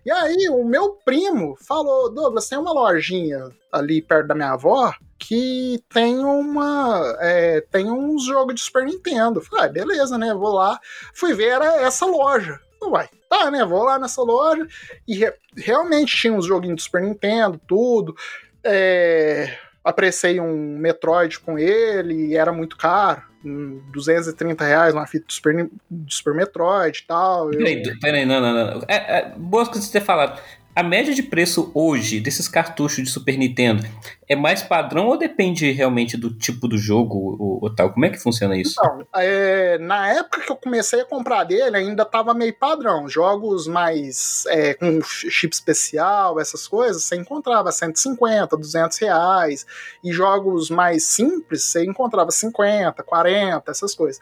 E aí, o meu primo falou: Douglas, tem uma lojinha ali perto da minha avó que tem uma. É, tem uns jogos de Super Nintendo. Eu falei, ah, beleza, né? Vou lá. Fui ver, era essa loja. Uai, tá, né? Vou lá nessa loja. E re realmente tinha uns joguinhos de Super Nintendo, tudo. É, apreciei um Metroid com ele e era muito caro. 230 reais uma fita do Super, do Super Metroid e tal. Peraí, eu... peraí, não, não, não. É, é, boas coisas você ter falado. A média de preço hoje desses cartuchos de Super Nintendo é mais padrão ou depende realmente do tipo do jogo ou, ou tal? Como é que funciona isso? Então, é, na época que eu comecei a comprar dele, ainda tava meio padrão. Jogos mais é, com chip especial, essas coisas, você encontrava 150, 200 reais. E jogos mais simples, você encontrava 50, 40, essas coisas.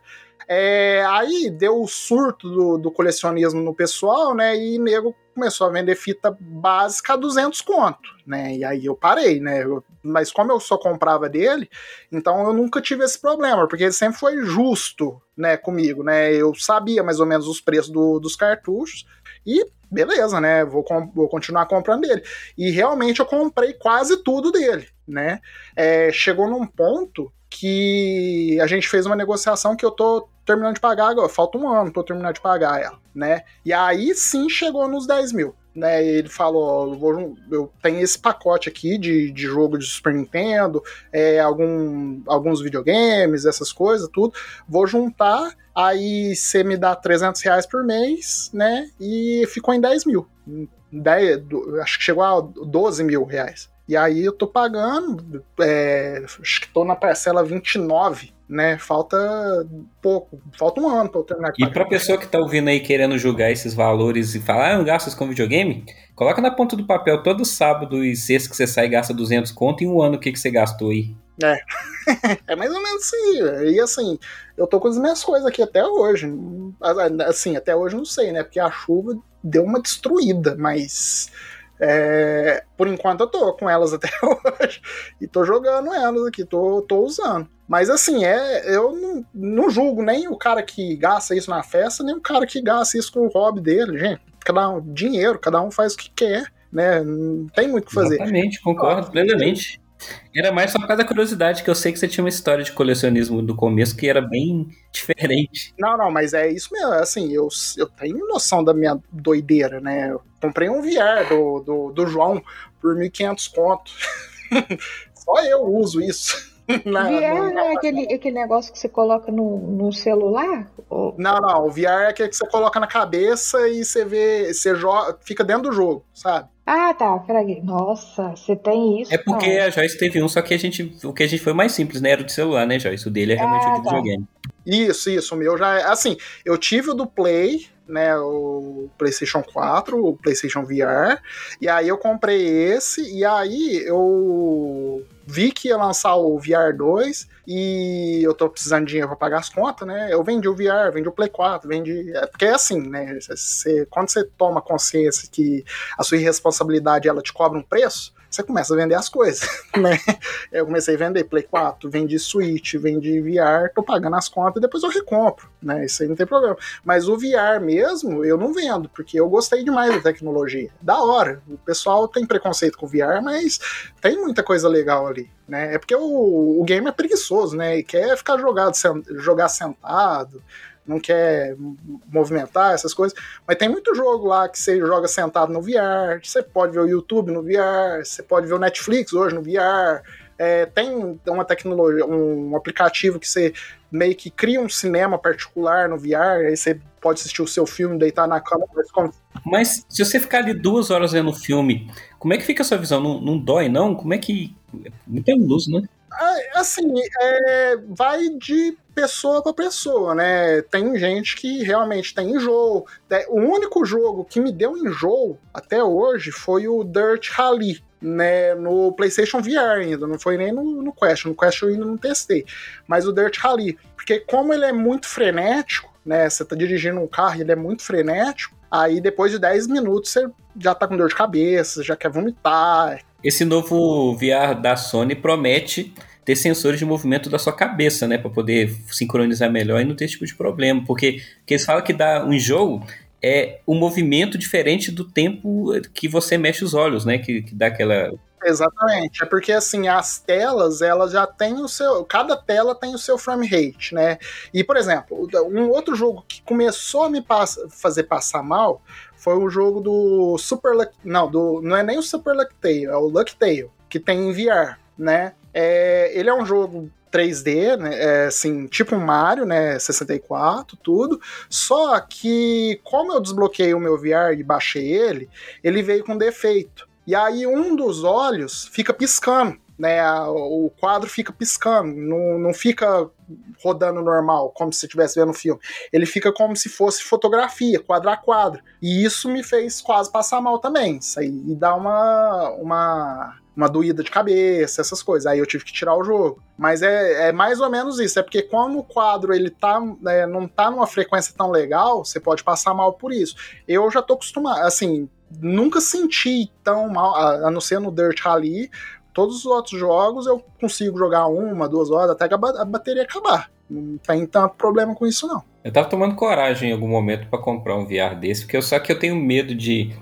É, aí deu o surto do, do, colecionismo no pessoal, né? E nego começou a vender fita básica a 200 conto, né? E aí eu parei, né? Eu, mas como eu só comprava dele, então eu nunca tive esse problema, porque ele sempre foi justo, né, comigo, né? Eu sabia mais ou menos os preços do, dos cartuchos e beleza, né? Vou, vou continuar comprando dele. E realmente eu comprei quase tudo dele, né? É, chegou num ponto que a gente fez uma negociação que eu tô terminando de pagar agora, falta um ano pra eu terminar de pagar ela, né? E aí sim chegou nos 10 mil. Né, ele falou: eu, vou, eu tenho esse pacote aqui de, de jogo de Super Nintendo, é, algum, alguns videogames, essas coisas, tudo. Vou juntar, aí você me dá 300 reais por mês, né? E ficou em 10 mil. 10, acho que chegou a 12 mil reais. E aí eu tô pagando, é, acho que tô na parcela 29, né? Falta pouco, falta um ano pra eu terminar. E pra pessoa que tá ouvindo aí querendo julgar esses valores e falar, ah, não gastas com videogame, coloca na ponta do papel todo sábado e sexta que você sai e gasta 200 conto e um ano o que, que você gastou aí. É. é mais ou menos assim. E assim, eu tô com as minhas coisas aqui até hoje. Assim, até hoje não sei, né? Porque a chuva deu uma destruída, mas é, por enquanto eu tô com elas até hoje e tô jogando elas aqui, tô, tô usando. Mas assim, é, eu não, não julgo nem o cara que gasta isso na festa, nem o cara que gasta isso com o hobby dele, gente. Cada um, dinheiro, cada um faz o que quer, né? Não tem muito o que fazer. Exatamente, concordo plenamente. Era mais só por causa da curiosidade, que eu sei que você tinha uma história de colecionismo do começo que era bem diferente. Não, não, mas é isso mesmo. Assim, eu, eu tenho noção da minha doideira, né? Eu comprei um VR do, do, do João por 1.500 conto. só eu uso isso. Na, VR não é aquele, aquele negócio que você coloca no, no celular? Ou... Não, não. O VR é aquele que você coloca na cabeça e você vê. Você joga, fica dentro do jogo, sabe? Ah, tá, peraí. Nossa, você tem isso? É porque não. a Joyce teve um, só que a gente, o que a gente foi mais simples, né? Era o de celular, né, Joyce? O dele é realmente ah, o de tá. videogame. Isso, isso. O meu já é. Assim, eu tive o do Play, né? O PlayStation 4, o PlayStation VR. E aí eu comprei esse, e aí eu vi que ia lançar o VR 2 e eu tô precisando de dinheiro pra pagar as contas, né? Eu vendi o VR, vendi o Play 4, vendi. É, porque é assim, né? Quando você toma consciência que a sua irresponsabilidade ela te cobra um preço, você começa a vender as coisas, né? Eu comecei a vender Play 4, vendi Switch, vendi VR, tô pagando as contas e depois eu recompro, né? Isso aí não tem problema. Mas o VR mesmo, eu não vendo, porque eu gostei demais da tecnologia. Da hora. O pessoal tem preconceito com VR, mas tem muita coisa legal ali, né? É porque o, o game é preguiçoso, né? E quer ficar jogado, jogar sentado, não quer movimentar essas coisas. Mas tem muito jogo lá que você joga sentado no VR, você pode ver o YouTube no VR, você pode ver o Netflix hoje no VR. É, tem uma tecnologia, um aplicativo que você meio que cria um cinema particular no VR, aí você pode assistir o seu filme, deitar na cama. Mas se você ficar ali duas horas vendo o filme, como é que fica a sua visão? Não, não dói, não? Como é que. Muita luz, né? É, assim, é, vai de pessoa para pessoa, né? Tem gente que realmente tem enjoo. É, o único jogo que me deu enjoo até hoje foi o Dirt Rally, né, no PlayStation VR ainda, não foi nem no, no Quest. No Quest eu ainda não testei. Mas o Dirt Rally, porque como ele é muito frenético, né? Você tá dirigindo um carro e ele é muito frenético, aí depois de 10 minutos você já tá com dor de cabeça, já quer vomitar. Esse novo VR da Sony promete ter sensores de movimento da sua cabeça, né? Para poder sincronizar melhor e não ter esse tipo de problema. Porque, porque eles falam que dá um jogo é um movimento diferente do tempo que você mexe os olhos, né? Que, que dá aquela. Exatamente, é porque assim, as telas, elas já têm o seu. Cada tela tem o seu frame rate, né? E, por exemplo, um outro jogo que começou a me fazer passar mal foi o jogo do Super Luck. Não, do, não é nem o Super Luck Tale, é o Luck Tale, que tem em VR, né? É, ele é um jogo 3D, né? É, assim, tipo um Mario, né? 64, tudo. Só que, como eu desbloqueei o meu VR e baixei ele, ele veio com defeito. E aí um dos olhos fica piscando né? O quadro fica piscando, não, não fica rodando normal, como se estivesse vendo o filme. Ele fica como se fosse fotografia, quadro a quadro. E isso me fez quase passar mal também. Isso aí e dá uma, uma, uma doída de cabeça, essas coisas. Aí eu tive que tirar o jogo. Mas é, é mais ou menos isso. É porque como o quadro ele tá, né, não tá numa frequência tão legal, você pode passar mal por isso. Eu já tô acostumado, assim, nunca senti tão mal, a não ser no Dirt Rally, Todos os outros jogos eu consigo jogar uma, duas horas até a bateria acabar. Não tem tanto problema com isso, não. Eu tava tomando coragem em algum momento para comprar um VR desse, porque eu, só que eu tenho medo de.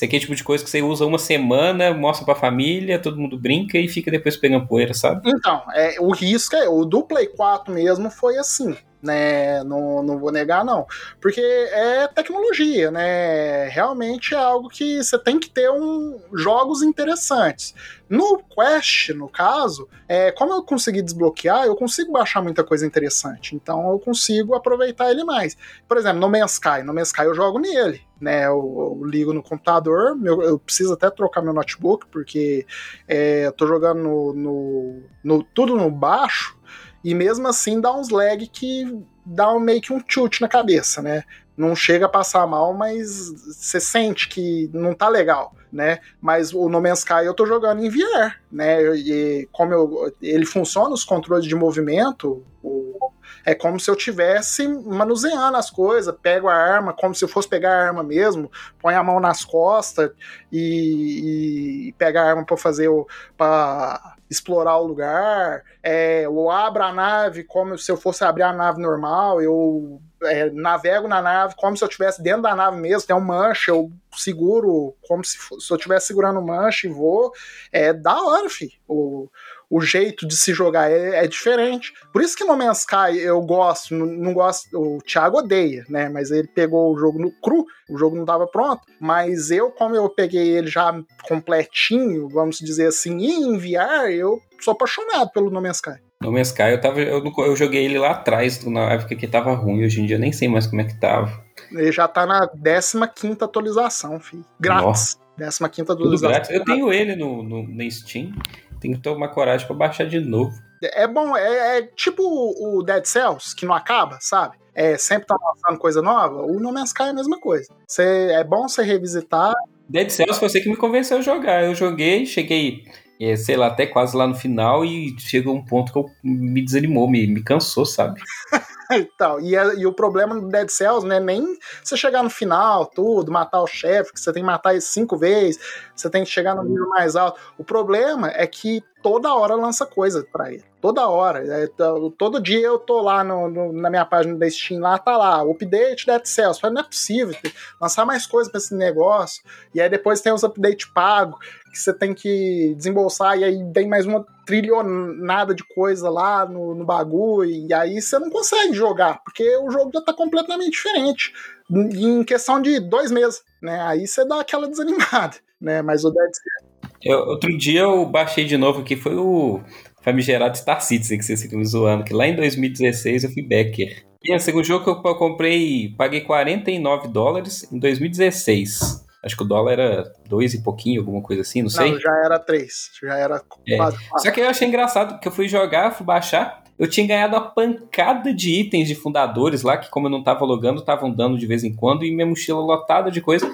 Isso aqui é tipo de coisa que você usa uma semana, mostra pra família, todo mundo brinca e fica depois pegando poeira, sabe? Então, é, o risco é. O do Play 4 mesmo foi assim né? Não, não vou negar, não. Porque é tecnologia, né? Realmente é algo que você tem que ter um, jogos interessantes. No Quest, no caso, é, como eu consegui desbloquear, eu consigo baixar muita coisa interessante. Então eu consigo aproveitar ele mais. Por exemplo, No Man's Sky. No Man's Sky eu jogo nele. Né, eu, eu ligo no computador, meu, eu preciso até trocar meu notebook, porque é, eu tô jogando no, no, no tudo no baixo, e mesmo assim dá uns lag que dá meio que um chute na cabeça, né? Não chega a passar mal, mas você sente que não tá legal, né? Mas o No Man's Sky eu tô jogando em VR, né? E como eu, ele funciona, os controles de movimento, o, é como se eu tivesse manuseando as coisas, pego a arma como se eu fosse pegar a arma mesmo, põe a mão nas costas e, e pega a arma para fazer o para explorar o lugar, é, eu abro a nave como se eu fosse abrir a nave normal, eu é, navego na nave como se eu estivesse dentro da nave mesmo, tem um mancha, eu seguro como se, se eu estivesse segurando mancha e vou. É da hora, fi. O, o jeito de se jogar é, é, diferente. Por isso que No Man's Sky eu gosto, não, não, gosto. O Thiago odeia, né? Mas ele pegou o jogo no cru, o jogo não estava pronto. Mas eu, como eu peguei ele já completinho, vamos dizer assim, e enviar, eu sou apaixonado pelo No Man's Sky. No Man's Sky eu, tava, eu, eu joguei ele lá atrás, na época que tava ruim. Hoje em dia eu nem sei mais como é que tava. Ele já tá na 15 atualização, filho. Grátis. 15 atualização. Eu tenho ele no, no, no Steam. Tem que tomar coragem para baixar de novo. É bom, é, é, tipo o Dead Cells, que não acaba, sabe? É, sempre tá lançando coisa nova. O No Man's Sky é a mesma coisa. Cê, é bom você revisitar. Dead Cells foi você que me convenceu a jogar. Eu joguei, cheguei, é, sei lá, até quase lá no final e chegou um ponto que eu, me desanimou, me, me cansou, sabe? então, e, e, o problema do Dead Cells não é nem você chegar no final, tudo, matar o chefe, que você tem que matar ele cinco vezes, você tem que chegar no nível mais alto. O problema é que toda hora lança coisa para ele. Toda hora. É, todo dia eu tô lá no, no, na minha página da Steam, lá tá lá, update Dead Cells. Falei, não é possível, lançar mais coisa para esse negócio. E aí depois tem os updates pagos, que você tem que desembolsar, e aí vem mais uma trilionada de coisa lá no, no bagulho, e aí você não consegue jogar, porque o jogo já tá completamente diferente. Em questão de dois meses, né? Aí você dá aquela desanimada, né? Mas o Dead Cells eu, outro dia eu baixei de novo aqui, foi o famigerado Star Citizen que vocês ficam me zoando, que lá em 2016 eu fui backer. E esse o jogo que eu comprei, paguei 49 dólares em 2016. Acho que o dólar era dois e pouquinho, alguma coisa assim, não sei. Não, já era três, já era é. quase Só que eu achei engraçado, que eu fui jogar, fui baixar, eu tinha ganhado uma pancada de itens de fundadores lá, que como eu não tava logando, estavam dando de vez em quando, e minha mochila lotada de coisa.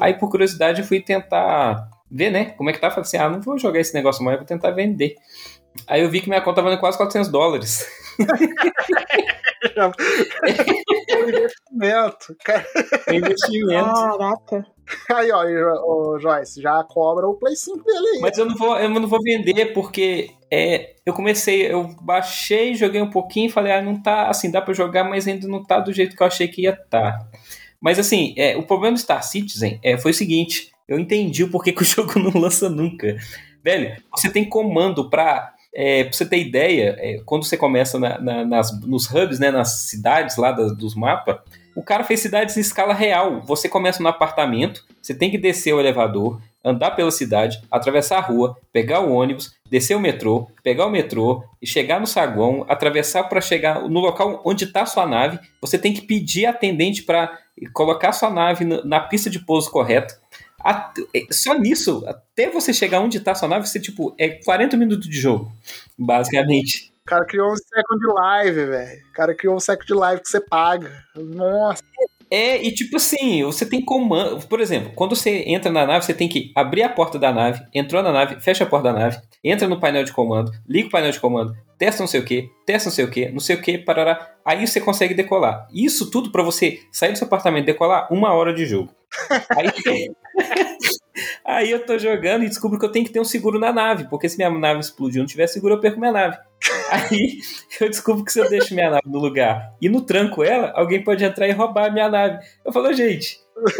Aí, por curiosidade, eu fui tentar ver, né? Como é que tá? Falei assim, ah, não vou jogar esse negócio mais, vou tentar vender. Aí eu vi que minha conta tava quase 400 dólares. investimento. investimento. Caraca. Aí, ó, o Joyce, já cobra o Play 5 dele aí. Mas eu não vou, eu não vou vender porque é, eu comecei, eu baixei, joguei um pouquinho e falei, ah, não tá assim, dá para jogar, mas ainda não tá do jeito que eu achei que ia estar. Tá. Mas assim, é, o problema do Star Citizen é, foi o seguinte: eu entendi o porquê que o jogo não lança nunca. Velho, você tem comando pra. É, pra você ter ideia, é, quando você começa na, na, nas, nos hubs, né, nas cidades lá das, dos mapas, o cara fez cidades em escala real. Você começa no apartamento, você tem que descer o elevador, andar pela cidade, atravessar a rua, pegar o ônibus, descer o metrô, pegar o metrô e chegar no saguão, atravessar para chegar no local onde está sua nave. Você tem que pedir atendente para colocar sua nave na pista de pouso correta. Só nisso, até você chegar onde está sua nave, você tipo é 40 minutos de jogo, basicamente. O cara criou um Second Live, velho. O cara criou um Second Live que você paga. Nossa. É, e tipo assim, você tem comando. Por exemplo, quando você entra na nave, você tem que abrir a porta da nave, entrou na nave, fecha a porta da nave, entra no painel de comando, liga o painel de comando, testa não sei o que, testa não sei o que, não sei o que, parará. Aí você consegue decolar. Isso tudo para você sair do seu apartamento e decolar uma hora de jogo. Aí, aí eu tô jogando e descubro que eu tenho que ter um seguro na nave, porque se minha nave explodir e não tiver seguro, eu perco minha nave. Aí eu descubro que se eu deixo minha nave no lugar e no tranco ela, alguém pode entrar e roubar a minha nave. Eu falo, gente.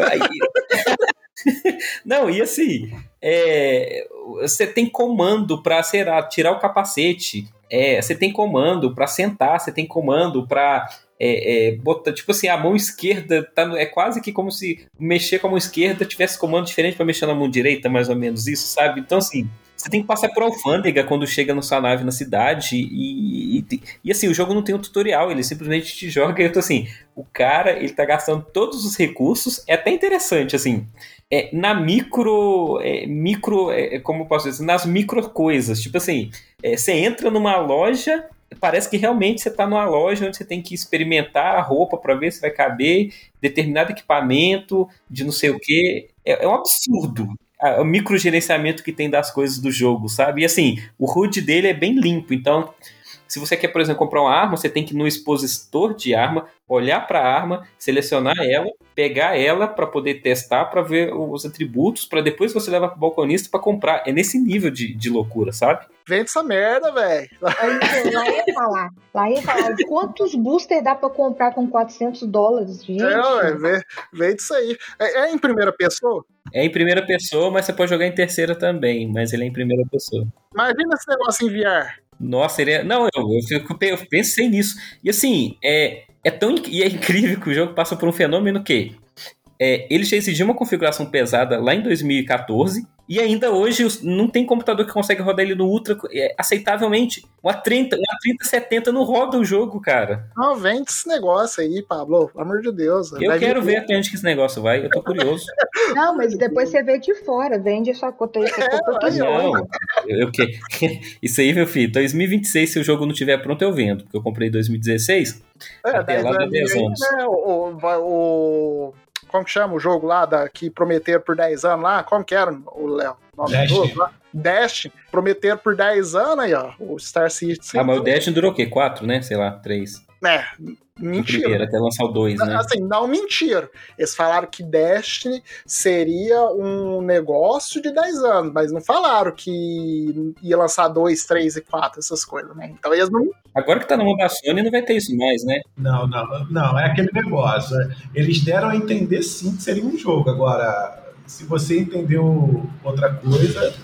Aí... Não, e assim, é, você tem comando para tirar o capacete, é, você tem comando para sentar, você tem comando para é, é, botar, tipo assim, a mão esquerda tá, é quase que como se mexer com a mão esquerda tivesse comando diferente para mexer na mão direita, mais ou menos isso, sabe? Então, assim, você tem que passar por alfândega quando chega na sua nave na cidade. E, e, e, assim, o jogo não tem um tutorial, ele simplesmente te joga. E eu tô assim, o cara, ele tá gastando todos os recursos. É até interessante, assim. É, na micro. É, micro. É, como eu posso dizer? Nas micro coisas. Tipo assim, é, você entra numa loja parece que realmente você está numa loja onde você tem que experimentar a roupa para ver se vai caber determinado equipamento de não sei o que. É, é um absurdo o microgerenciamento que tem das coisas do jogo, sabe? E assim, o HUD dele é bem limpo, então se você quer, por exemplo, comprar uma arma, você tem que ir no expositor de arma, olhar para a arma, selecionar ela, pegar ela para poder testar, para ver os atributos, para depois você levar para o balconista para comprar. É nesse nível de, de loucura, sabe? Vende essa merda, velho. Lá ia falar. Lá ia falar quantos boosters dá para comprar com 400 dólares, gente. É, vende isso aí. É, é em primeira pessoa? É em primeira pessoa, mas você pode jogar em terceira também, mas ele é em primeira pessoa. Imagina esse negócio em VR. Nossa, ele é... Não, eu, eu, eu pensei nisso. E assim, é, é tão e é incrível que o jogo passa por um fenômeno que é, ele já exigiu uma configuração pesada lá em 2014 e ainda hoje não tem computador que consegue rodar ele no Ultra é, aceitavelmente. Uma 30, uma 3070 não roda o jogo, cara. Não, vende esse negócio aí, Pablo. Pelo amor de Deus. Eu quero ver até onde que esse negócio vai. Eu tô curioso. Não, mas depois você vê de fora. Vende sua conta aí. É, não, eu, que... Isso aí, meu filho. 2026, se o jogo não estiver pronto, eu vendo. Porque eu comprei em 2016. É, até lá 10 anos. Né, o, o, como que chama o jogo lá da, que prometeram por 10 anos lá? Como que era o Léo? Destiny. Destiny. Prometeram por 10 anos aí, ó. O Star Citizen. Ah, mas o Destiny durou o quê? 4, né? Sei lá, 3. É, mentira. Primeiro, até lançar o 2, né? Assim, não mentiram. Eles falaram que Destiny seria um negócio de 10 anos, mas não falaram que ia lançar 2, 3 e 4, essas coisas, né? Então eles não. Agora que tá na mão da Sony, não vai ter isso mais, né? Não, não, não, é aquele negócio. Eles deram a entender sim que seria um jogo. Agora, se você entendeu outra coisa,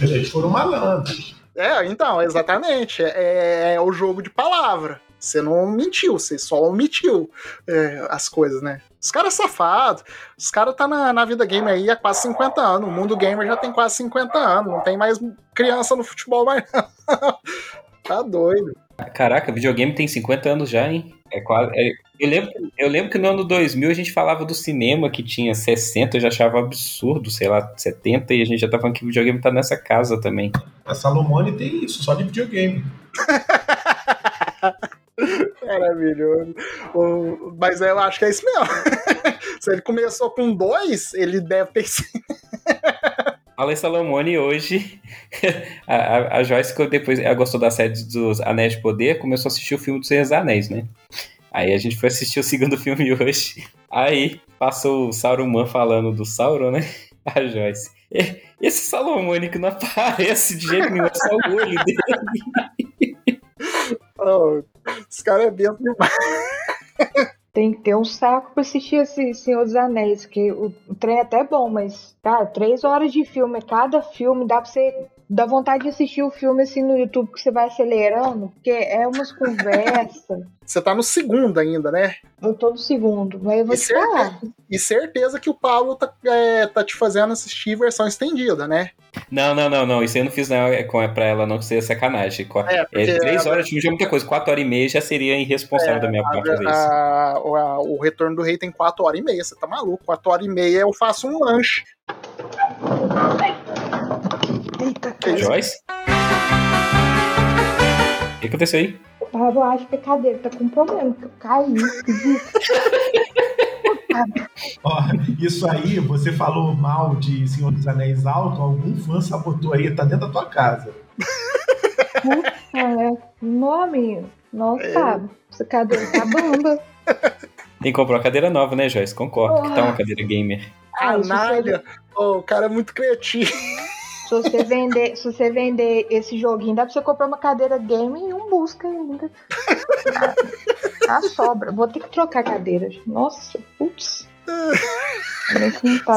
eles foram malandros. É, então, exatamente. É, é o jogo de palavra. Você não mentiu, você só omitiu é, as coisas, né? Os caras safados, os caras tá na, na vida gamer aí há quase 50 anos. O mundo gamer já tem quase 50 anos. Não tem mais criança no futebol mais não. tá doido. Caraca, videogame tem 50 anos já, hein? É quase. É, eu, lembro, eu lembro que no ano 2000 a gente falava do cinema que tinha 60, eu já achava absurdo, sei lá, 70, e a gente já tá falando que o videogame tá nessa casa também. A Salomone tem isso, só de videogame. Maravilhoso. O, mas eu acho que é isso mesmo. Se ele começou com dois, ele deve ter sido. Alan Salomone hoje, a, a, Joyce, depois ela gostou da série dos Anéis de Poder, começou a assistir o filme dos Seis Anéis, né? Aí a gente foi assistir o segundo filme hoje. Aí passou o Sauron falando do Sauron, né? A Joyce. Esse Salomone que não aparece de jeito nenhum, é só o olho dele. Oh, esse cara é bem demais. Tem que ter um saco pra assistir esse Senhor dos Anéis, que o, o trem é até bom, mas, cara, três horas de filme, cada filme dá pra você. Dá vontade de assistir o filme assim no YouTube que você vai acelerando, porque é umas conversas. Você tá no segundo ainda, né? Eu tô no segundo, mas eu vou E te certeza, falar. e certeza que o Paulo tá, é, tá te fazendo assistir versão estendida, né? Não, não, não, não. Isso aí eu não fiz não, é é pra ela não que seria sacanagem. Qua- É, É, três a- horas de filme já é muita coisa. Quatro horas e meia já seria irresponsável da minha A- parte fazer isso. a- a- o Retorno do Rei tem 4 horas e meia, você tá maluco? 4 horas e meia eu faço um lanche. Eita, Que? Joyce? O que aconteceu aí? Pablo, eu acho que a cadeira tá com um problema, que eu caí. Ó, isso aí, você falou mal de Senhor dos Anéis alto, algum fã sabotou aí, tá dentro da tua casa. É, nome. Nossa, essa cadeira tá bamba. Tem que comprar uma cadeira nova, né, Joyce? Concordo que tá uma Porra. cadeira gamer. Ah, Canalha! Ô, o cara é muito criativo. Se você vender, se você vender esse joguinho, dá pra você comprar uma cadeira game e um busca ainda. A sobra. Vou ter que trocar a cadeira. Nossa, putz. Não tá.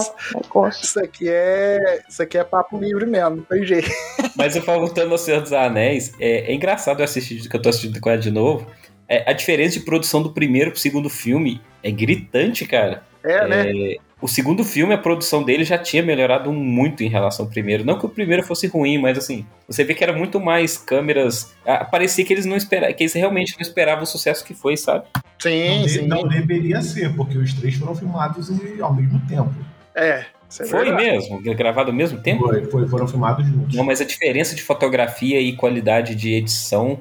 Isso aqui é. Isso aqui é papo livre mesmo, não tem jeito. Mas eu falo voltando ao Senhor dos Anéis, é, é engraçado eu assistir, que eu tô assistindo com ela de novo. É, a diferença de produção do primeiro pro segundo filme é gritante, cara. É, né? O segundo filme, a produção dele já tinha melhorado muito em relação ao primeiro. Não que o primeiro fosse ruim, mas assim, você vê que era muito mais câmeras. ah, Parecia que eles não esperavam, que eles realmente não esperavam o sucesso que foi, sabe? Sim, não, sim. não deveria ser, porque os três foram filmados ao mesmo tempo. É. é Foi verdade. mesmo? Gravado ao mesmo tempo? Foi, foi- foram filmados juntos. Não, mas a diferença de fotografia e qualidade de edição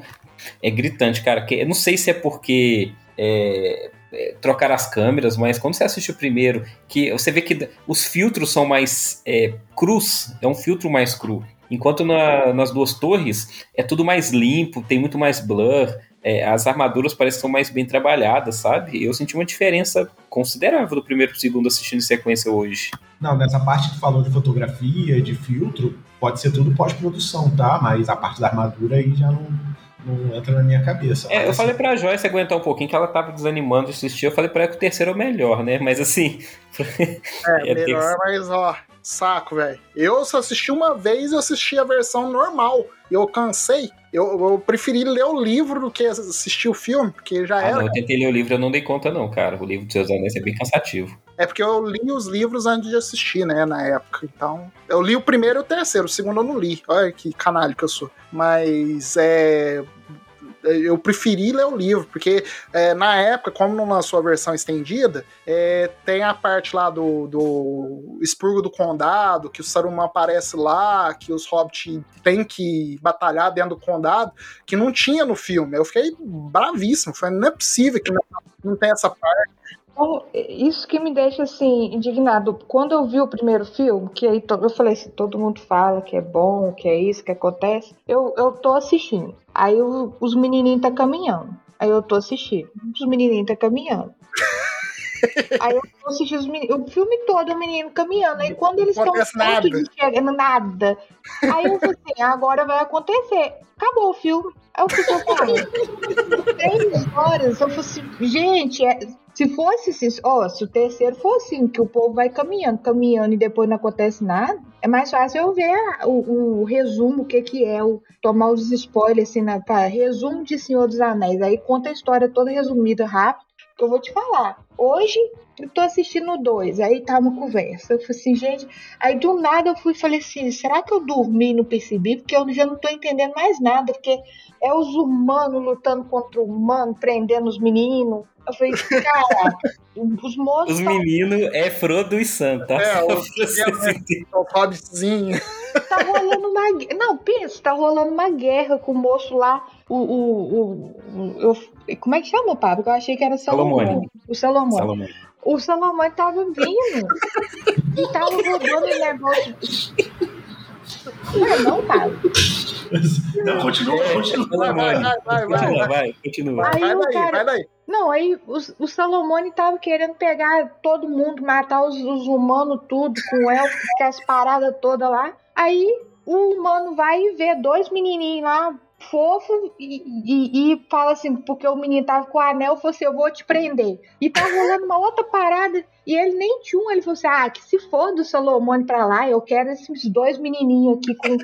é gritante, cara. Que, eu não sei se é porque é, é, trocaram as câmeras, mas quando você assiste o primeiro, que você vê que os filtros são mais é, crus, é um filtro mais cru. Enquanto na- nas duas torres é tudo mais limpo, tem muito mais blur, é, as armaduras parecem que são mais bem trabalhadas, sabe? Eu senti uma diferença considerável do primeiro pro segundo assistindo em sequência hoje. Não, nessa parte que falou de fotografia, de filtro, pode ser tudo pós-produção, tá? Mas a parte da armadura aí já não, não entra na minha cabeça. É, eu Mas, falei pra Joyce aguentar um pouquinho, que ela tava desanimando de assistir. Eu falei pra ela que o terceiro é o melhor, né? Mas assim. É, É, melhor, mas ó, saco, velho. Eu só assisti uma vez, eu assisti a versão normal. Eu cansei. Eu, eu preferi ler o livro do que assistir o filme, porque já Ah, era. não, eu tentei ler o livro, eu não dei conta, não, cara. O livro dos seus anéis é bem cansativo. É porque eu li os livros antes de assistir, né, na época. Então, eu li o primeiro e o terceiro, o segundo eu não li. Olha que canalho que eu sou. Mas é. Eu preferi ler o livro, porque é, na época, como não lançou a versão estendida, é, tem a parte lá do, do expurgo do condado, que o Saruman aparece lá, que os hobbits têm que batalhar dentro do condado, que não tinha no filme. Eu fiquei bravíssimo. Falei, não é possível que não, não tem essa parte. Então, isso que me deixa assim, indignado. Quando eu vi o primeiro filme, que aí eu falei assim, todo mundo fala que é bom, que é isso que acontece, eu, eu tô assistindo. Aí o- os menininhos tá caminhando. Aí eu tô assistindo. Os menininhos tá caminhando. Aí eu tô assistindo os meninos, o filme todo o menino caminhando. Aí quando eles estão perto nada. de chegar, nada. Aí eu falei assim, agora vai acontecer. Acabou o filme. Aí eu fiquei assim, três horas. Eu falei assim, gente, é- se fosse assim, ó, se o terceiro fosse assim, que o povo vai caminhando, caminhando e depois não acontece nada, é mais fácil eu ver o, o resumo, o que que é, o, tomar os spoilers assim, na, tá, resumo de Senhor dos Anéis. Aí conta a história toda resumida, rápido, que eu vou te falar. Hoje eu tô assistindo o dois, aí tá uma conversa. Eu falei assim, gente, aí do nada eu fui e falei assim, será que eu dormi e não percebi? Porque eu já não tô entendendo mais nada, porque é os humanos lutando contra o humano, prendendo os meninos. Eu falei, cara, os moços Os tão- meninos é Frodo e Sam, tá? É, o- pra vocês entenderem. O hobbitzinho. tá rolando uma guerra. Não, pensa, tá rolando uma guerra com o moço lá, o. o, o, o- eu- como é que chama, Pablo? Eu achei que era Salomão. Salomone. O Salomão. Salomão. O Salomão tava vindo. e tava rodando o negócio. Não, não, Pablo. Não, continua, continua. Vai, vai, vai, vai, vai, Continua, vai. vai, continua. Aí Vai o daí, cara- vai daí. Não, aí o, o Salomone tava querendo pegar todo mundo, matar os, os humanos tudo, com elfos, com as paradas todas lá. Aí o humano vai e vê dois menininhos lá, fofo, e, e, e fala assim, porque o menino tava com o anel, falou assim, eu vou te prender. E tá rolando uma outra parada, e ele nem tinha um, ele falou assim, ah, que se for do Salomone pra lá, eu quero esses dois menininhos aqui com,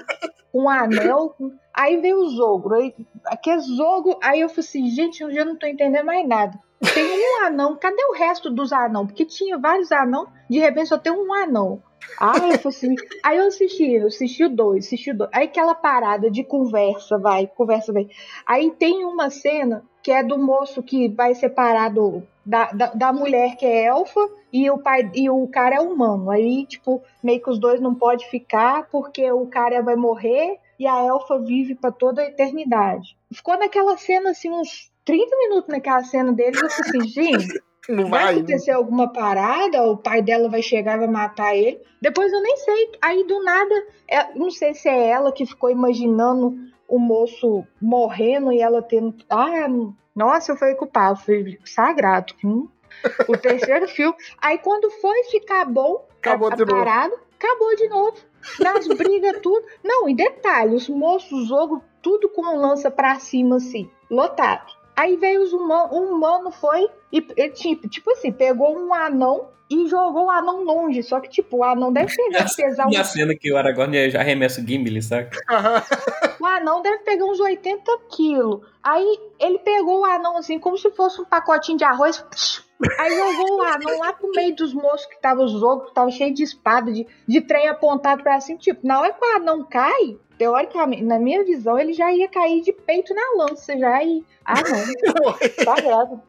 com um anel. Aí veio o Zogro. Aí, aqui é Zogro. Aí eu falei assim, gente, eu já não tô entendendo mais nada. Tem um anão, cadê o resto dos anão? Porque tinha vários anão, de repente só tem um anão. Aí eu, assim, aí eu assisti, eu assisti o dois, assisti o dois. Aí aquela parada de conversa, vai, conversa, vai. Aí tem uma cena que é do moço que vai separado da, da, da, mulher que é elfa e o pai e o cara é humano. Aí, tipo, meio que os dois não pode ficar porque o cara vai morrer e a elfa vive para toda a eternidade. Ficou naquela cena assim uns 30 minutos naquela cena deles, eu falei assim, gente, não vai, vai acontecer né? alguma parada, o pai dela vai chegar e vai matar ele. Depois eu nem sei. Aí do nada, é, não sei se é ela que ficou imaginando o moço morrendo e ela tendo. Ah, nossa, eu fui culpado, foi sagrado. Hum. O terceiro filme. Aí quando foi ficar bom, acabou a, parado, novo. acabou de novo. Nas brigas, tudo. Não, em detalhe, os moços, o jogo, tudo com lança pra cima, assim, lotado. Aí veio os humanos, um humano foi e, e tipo, tipo assim, pegou um anão e jogou o anão longe. Só que, tipo, o anão deve pegar, pesar uns... a cena que o Aragorn já arremessa o Gimli, saca? o anão deve pegar uns 80 quilos. Aí ele pegou o anão assim, como se fosse um pacotinho de arroz. Aí jogou o anão lá pro meio dos moços que tava os ogros, tava cheio de espada, de, de trem apontado pra cima. Tipo, na hora que o anão cai, teoricamente, na minha visão, ele já ia cair de peito na lança, já ia. Ah, não. tá grave.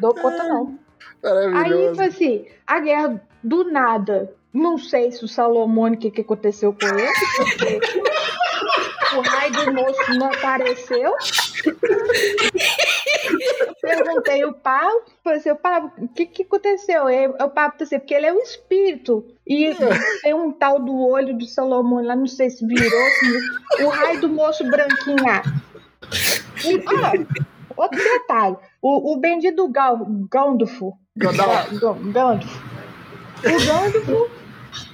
Dou conta, não. Aí, tipo assim, a guerra do nada. Não sei se o Salomone, o que, que aconteceu com ele, porque o raio do moço não apareceu. Perguntei o Pablo, falei assim, Pablo, o que, que aconteceu? E o Pablo disse, porque ele é um espírito. E tem um tal do olho do Salomão lá, não sei se virou, se... o raio do moço branquinho lá. E, ó, outro detalhe, o, o bendito Gal, Gandalfo, Gandalf. O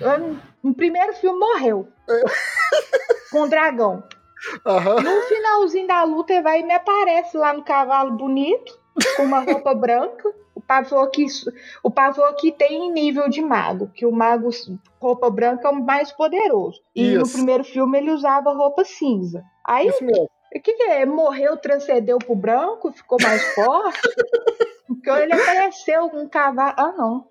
Gandalf, no primeiro filme, morreu. com o dragão. Uhum. No finalzinho da luta, ele vai e me aparece lá no cavalo bonito, com uma roupa branca. O falou que, o falou que tem nível de mago, que o mago roupa branca é o mais poderoso. E Isso. no primeiro filme ele usava roupa cinza. Aí, o que, que é? Morreu, transcendeu pro branco, ficou mais forte? Porque ele apareceu com um cavalo. Ah, não.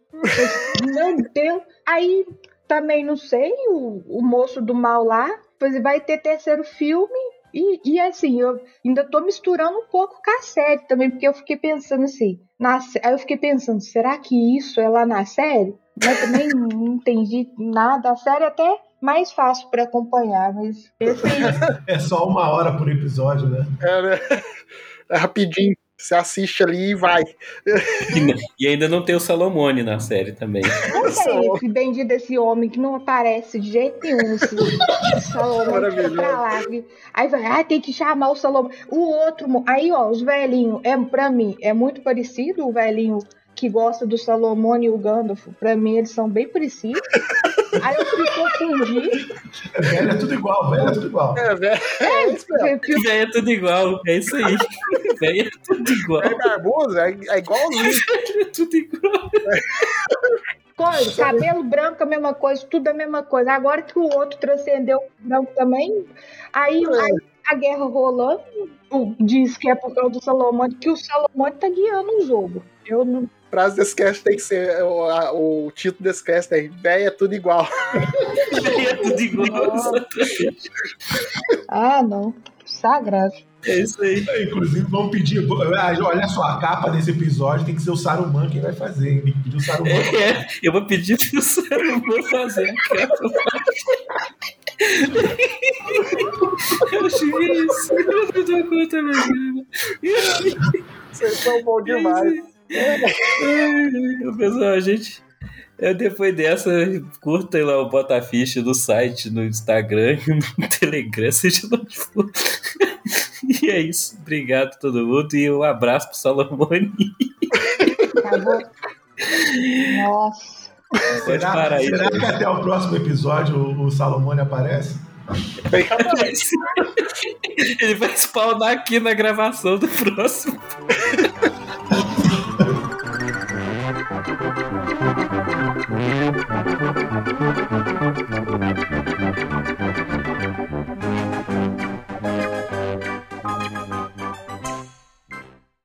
Meu Deus. Aí também não sei, o, o moço do mal lá Pois vai ter terceiro filme. E, e assim, eu ainda tô misturando um pouco com a série também, porque eu fiquei pensando assim. Na, aí eu fiquei pensando, será que isso é lá na série? Mas também não entendi nada. A série até mais fácil para acompanhar, mas esse É só uma hora por episódio, né? É, né? É rapidinho. Você assiste ali e vai. E, ainda não tem o Salomone na série também. Não sei, esse bendito esse homem que não aparece de jeito nenhum. Salomone pra lá. Aí vai, ah, tem que chamar o Salomone. O outro, aí ó, os velhinhos, é, pra mim, é muito parecido o velhinho que gosta do Salomone e o Gandalf, pra mim eles são bem parecidos. Aí eu fui confundir. É, velho é tudo igual, velho é tudo igual. É, velho é, é, velho é tudo igual, é isso aí. velho é tudo igual. É barbudo, é, é igualzinho. é tudo igual. Coisa, cabelo branco, a mesma coisa, tudo a mesma coisa. Agora que o outro transcendeu o branco também, aí, é. aí a guerra rolando, diz que é por causa do Salomão, que o Salomão tá guiando o jogo. Eu não frase desse cast tem que ser. O, a, o título desse cast é Véia é tudo igual. Véia é tudo igual. ah, não. Sagrado. É isso aí. Inclusive, vamos pedir. Ah, olha só, a capa desse episódio tem que ser o Saruman quem vai fazer. Tem que pedir o Saruman. É, eu vou pedir pro Saruman fazer a capa. eu achei isso. Eu não dou conta, meu Vocês são bons demais. Pessoal, a gente. É, depois dessa, curtem lá o Botaficha no site, no Instagram, no Telegram, seja onde for. E é isso. Obrigado a todo mundo e um abraço pro Salomone. Acabou. Nossa. Pode será, parar aí. Será que até o próximo episódio o, o Salomone aparece? Ele vai spawnar aqui na gravação do próximo.